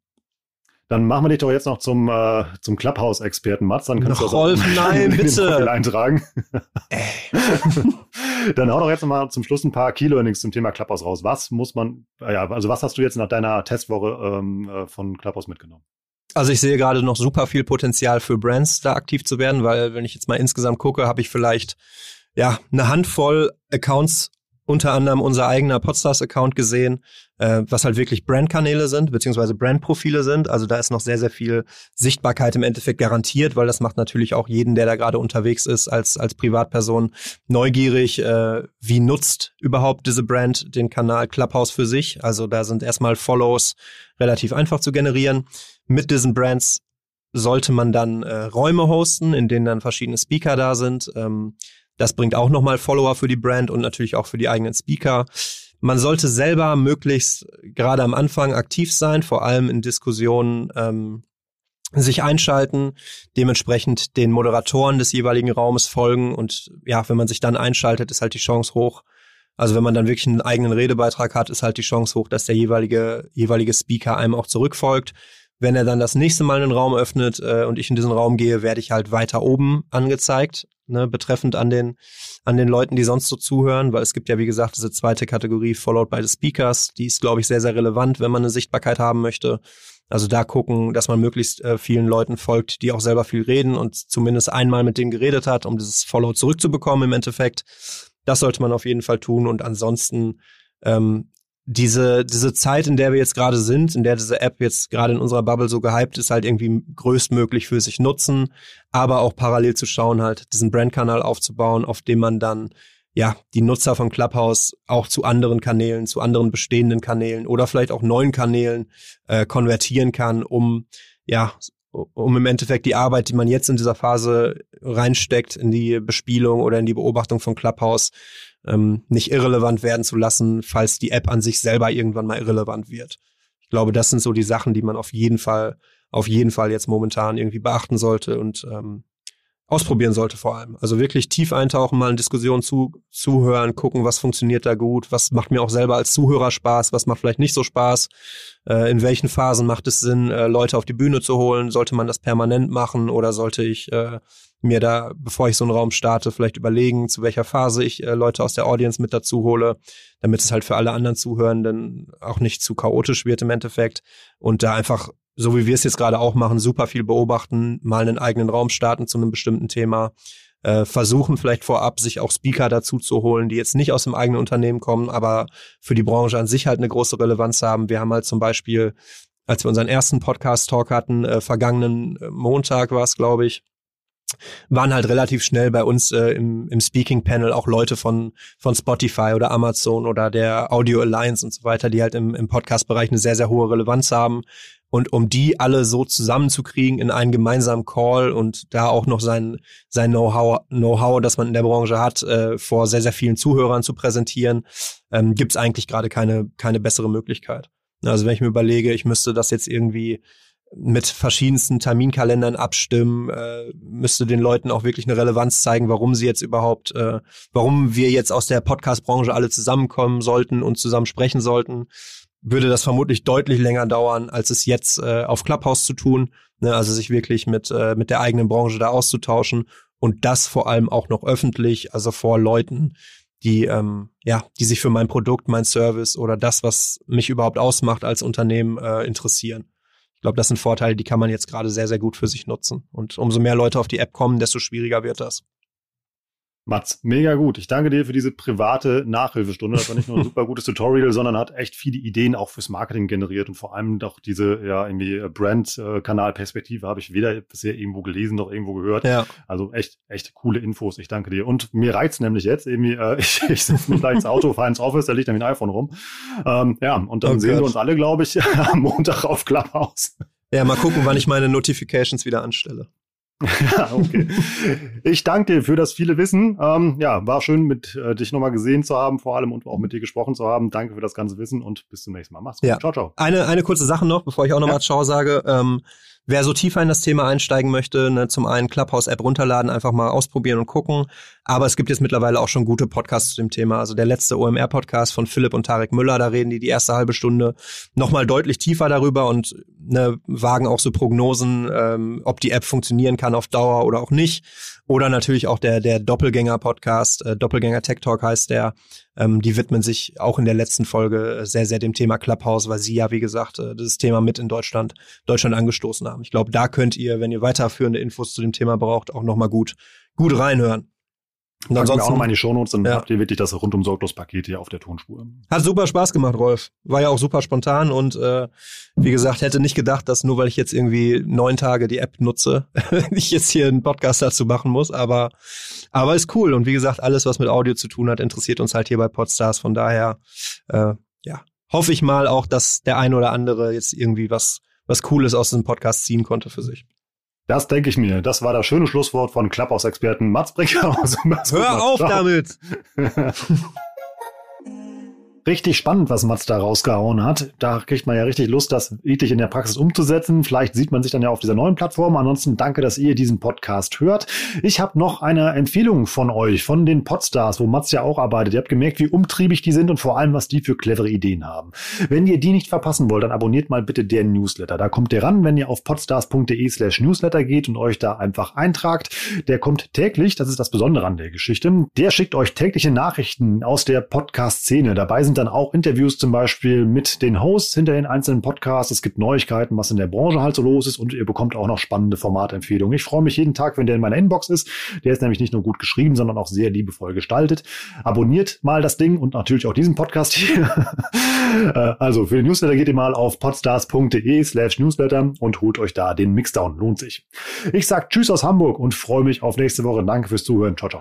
Dann machen wir dich doch jetzt noch zum, äh, zum Clubhouse-Experten, Mats. Dann kannst noch du Rolf, nein, bitte. eintragen. dann hau doch jetzt noch mal zum Schluss ein paar Key-Learnings zum Thema Clubhouse raus. Was muss man, äh, ja, also was hast du jetzt nach deiner Testwoche ähm, äh, von Clubhouse mitgenommen? Also ich sehe gerade noch super viel Potenzial für Brands da aktiv zu werden, weil wenn ich jetzt mal insgesamt gucke, habe ich vielleicht ja eine Handvoll Accounts unter anderem unser eigener Podstars-Account gesehen, äh, was halt wirklich Brandkanäle sind, beziehungsweise Brandprofile sind. Also da ist noch sehr, sehr viel Sichtbarkeit im Endeffekt garantiert, weil das macht natürlich auch jeden, der da gerade unterwegs ist, als, als Privatperson neugierig, äh, wie nutzt überhaupt diese Brand den Kanal Clubhouse für sich. Also da sind erstmal Follows relativ einfach zu generieren. Mit diesen Brands sollte man dann äh, Räume hosten, in denen dann verschiedene Speaker da sind. Ähm, das bringt auch nochmal Follower für die Brand und natürlich auch für die eigenen Speaker. Man sollte selber möglichst gerade am Anfang aktiv sein, vor allem in Diskussionen ähm, sich einschalten, dementsprechend den Moderatoren des jeweiligen Raumes folgen und ja, wenn man sich dann einschaltet, ist halt die Chance hoch. Also wenn man dann wirklich einen eigenen Redebeitrag hat, ist halt die Chance hoch, dass der jeweilige jeweilige Speaker einem auch zurückfolgt. Wenn er dann das nächste Mal einen Raum öffnet äh, und ich in diesen Raum gehe, werde ich halt weiter oben angezeigt, ne, betreffend an den, an den Leuten, die sonst so zuhören, weil es gibt ja, wie gesagt, diese zweite Kategorie Followed by the Speakers, die ist, glaube ich, sehr, sehr relevant, wenn man eine Sichtbarkeit haben möchte. Also da gucken, dass man möglichst äh, vielen Leuten folgt, die auch selber viel reden und zumindest einmal mit denen geredet hat, um dieses Follow zurückzubekommen im Endeffekt. Das sollte man auf jeden Fall tun und ansonsten ähm, diese, diese Zeit, in der wir jetzt gerade sind, in der diese App jetzt gerade in unserer Bubble so gehypt ist, halt irgendwie größtmöglich für sich nutzen, aber auch parallel zu schauen, halt diesen Brandkanal aufzubauen, auf dem man dann ja die Nutzer von Clubhouse auch zu anderen Kanälen, zu anderen bestehenden Kanälen oder vielleicht auch neuen Kanälen äh, konvertieren kann, um ja um im Endeffekt die Arbeit, die man jetzt in dieser Phase reinsteckt, in die Bespielung oder in die Beobachtung von Clubhouse, ähm, nicht irrelevant werden zu lassen, falls die App an sich selber irgendwann mal irrelevant wird. Ich glaube, das sind so die Sachen, die man auf jeden Fall, auf jeden Fall jetzt momentan irgendwie beachten sollte und ähm, ausprobieren sollte vor allem. Also wirklich tief eintauchen, mal in Diskussionen zu, zuhören, gucken, was funktioniert da gut, was macht mir auch selber als Zuhörer Spaß, was macht vielleicht nicht so Spaß, äh, in welchen Phasen macht es Sinn, äh, Leute auf die Bühne zu holen, sollte man das permanent machen oder sollte ich äh, mir da, bevor ich so einen Raum starte, vielleicht überlegen, zu welcher Phase ich äh, Leute aus der Audience mit dazu hole, damit es halt für alle anderen Zuhörenden auch nicht zu chaotisch wird im Endeffekt und da einfach, so wie wir es jetzt gerade auch machen, super viel beobachten, mal einen eigenen Raum starten zu einem bestimmten Thema äh, versuchen vielleicht vorab, sich auch Speaker dazu zu holen, die jetzt nicht aus dem eigenen Unternehmen kommen, aber für die Branche an sich halt eine große Relevanz haben. Wir haben halt zum Beispiel, als wir unseren ersten Podcast-Talk hatten, äh, vergangenen äh, Montag war es, glaube ich, waren halt relativ schnell bei uns äh, im, im Speaking-Panel auch Leute von, von Spotify oder Amazon oder der Audio Alliance und so weiter, die halt im, im Podcast-Bereich eine sehr, sehr hohe Relevanz haben. Und um die alle so zusammenzukriegen in einen gemeinsamen Call und da auch noch sein, sein Know-how, Know-how, das man in der Branche hat, äh, vor sehr, sehr vielen Zuhörern zu präsentieren, ähm, gibt es eigentlich gerade keine, keine bessere Möglichkeit. Also wenn ich mir überlege, ich müsste das jetzt irgendwie mit verschiedensten Terminkalendern abstimmen, äh, müsste den Leuten auch wirklich eine Relevanz zeigen, warum sie jetzt überhaupt, äh, warum wir jetzt aus der Podcast-Branche alle zusammenkommen sollten und zusammen sprechen sollten, würde das vermutlich deutlich länger dauern, als es jetzt äh, auf Clubhouse zu tun. Ne? Also sich wirklich mit, äh, mit der eigenen Branche da auszutauschen und das vor allem auch noch öffentlich, also vor Leuten, die ähm, ja, die sich für mein Produkt, mein Service oder das, was mich überhaupt ausmacht als Unternehmen äh, interessieren. Ich glaube, das sind Vorteile, die kann man jetzt gerade sehr, sehr gut für sich nutzen. Und umso mehr Leute auf die App kommen, desto schwieriger wird das. Mats, mega gut. Ich danke dir für diese private Nachhilfestunde. Das war nicht nur ein super gutes Tutorial, sondern hat echt viele Ideen auch fürs Marketing generiert und vor allem doch diese ja irgendwie Brand-Kanal-Perspektive habe ich weder bisher irgendwo gelesen noch irgendwo gehört. Ja. Also echt, echt coole Infos. Ich danke dir. Und mir reizt nämlich jetzt irgendwie, äh, ich, ich sitze gleich ins Auto, fahre ins Office, da liegt nämlich ein iPhone rum. Ähm, ja, und dann oh sehen Gott. wir uns alle, glaube ich, am Montag auf Clubhouse. Ja, mal gucken, wann ich meine Notifications wieder anstelle. ja, okay. Ich danke dir für das viele Wissen. Ähm, ja, war schön, mit äh, dich nochmal gesehen zu haben, vor allem und auch mit dir gesprochen zu haben. Danke für das ganze Wissen und bis zum nächsten Mal. Mach's gut. Ja. Ciao, ciao. Eine, eine kurze Sache noch, bevor ich auch nochmal ja. Ciao sage. Ähm, Wer so tiefer in das Thema einsteigen möchte, ne, zum einen Clubhouse-App runterladen, einfach mal ausprobieren und gucken. Aber es gibt jetzt mittlerweile auch schon gute Podcasts zu dem Thema. Also der letzte OMR-Podcast von Philipp und Tarek Müller, da reden die die erste halbe Stunde nochmal deutlich tiefer darüber und ne, wagen auch so Prognosen, ähm, ob die App funktionieren kann auf Dauer oder auch nicht. Oder natürlich auch der, der Doppelgänger-Podcast, äh, Doppelgänger Tech Talk heißt der. Ähm, die widmen sich auch in der letzten Folge sehr, sehr dem Thema Clubhouse, weil sie ja, wie gesagt, äh, das Thema mit in Deutschland, Deutschland angestoßen haben. Ich glaube, da könnt ihr, wenn ihr weiterführende Infos zu dem Thema braucht, auch nochmal gut, gut reinhören. Und Packen ansonsten auch noch meine Shownotes, dann ja. habt ihr wirklich das rundum sorglos Paket hier auf der Tonspur. Hat super Spaß gemacht, Rolf. War ja auch super spontan und äh, wie gesagt, hätte nicht gedacht, dass nur weil ich jetzt irgendwie neun Tage die App nutze, ich jetzt hier einen Podcast dazu machen muss, aber aber ist cool und wie gesagt, alles was mit Audio zu tun hat, interessiert uns halt hier bei Podstars. Von daher äh, ja, hoffe ich mal auch, dass der ein oder andere jetzt irgendwie was was Cooles aus diesem Podcast ziehen konnte für sich. Das denke ich mir. Das war das schöne Schlusswort von Clubhouse-Experten Mats Brecher. Hör auf damit! Richtig spannend, was Mats da rausgehauen hat. Da kriegt man ja richtig Lust, das wirklich in der Praxis umzusetzen. Vielleicht sieht man sich dann ja auf dieser neuen Plattform. Ansonsten danke, dass ihr diesen Podcast hört. Ich habe noch eine Empfehlung von euch, von den Podstars, wo Mats ja auch arbeitet. Ihr habt gemerkt, wie umtriebig die sind und vor allem, was die für clevere Ideen haben. Wenn ihr die nicht verpassen wollt, dann abonniert mal bitte den Newsletter. Da kommt ihr ran, wenn ihr auf podstars.de slash newsletter geht und euch da einfach eintragt. Der kommt täglich, das ist das Besondere an der Geschichte. Der schickt euch tägliche Nachrichten aus der Podcast-Szene. Dabei sind sind dann auch Interviews zum Beispiel mit den Hosts hinter den einzelnen Podcasts. Es gibt Neuigkeiten, was in der Branche halt so los ist und ihr bekommt auch noch spannende Formatempfehlungen. Ich freue mich jeden Tag, wenn der in meiner Inbox ist. Der ist nämlich nicht nur gut geschrieben, sondern auch sehr liebevoll gestaltet. Abonniert mal das Ding und natürlich auch diesen Podcast hier. Äh, also für den Newsletter geht ihr mal auf podstars.de slash newsletter und holt euch da den Mixdown. Lohnt sich. Ich sag Tschüss aus Hamburg und freue mich auf nächste Woche. Danke fürs Zuhören. Ciao, ciao.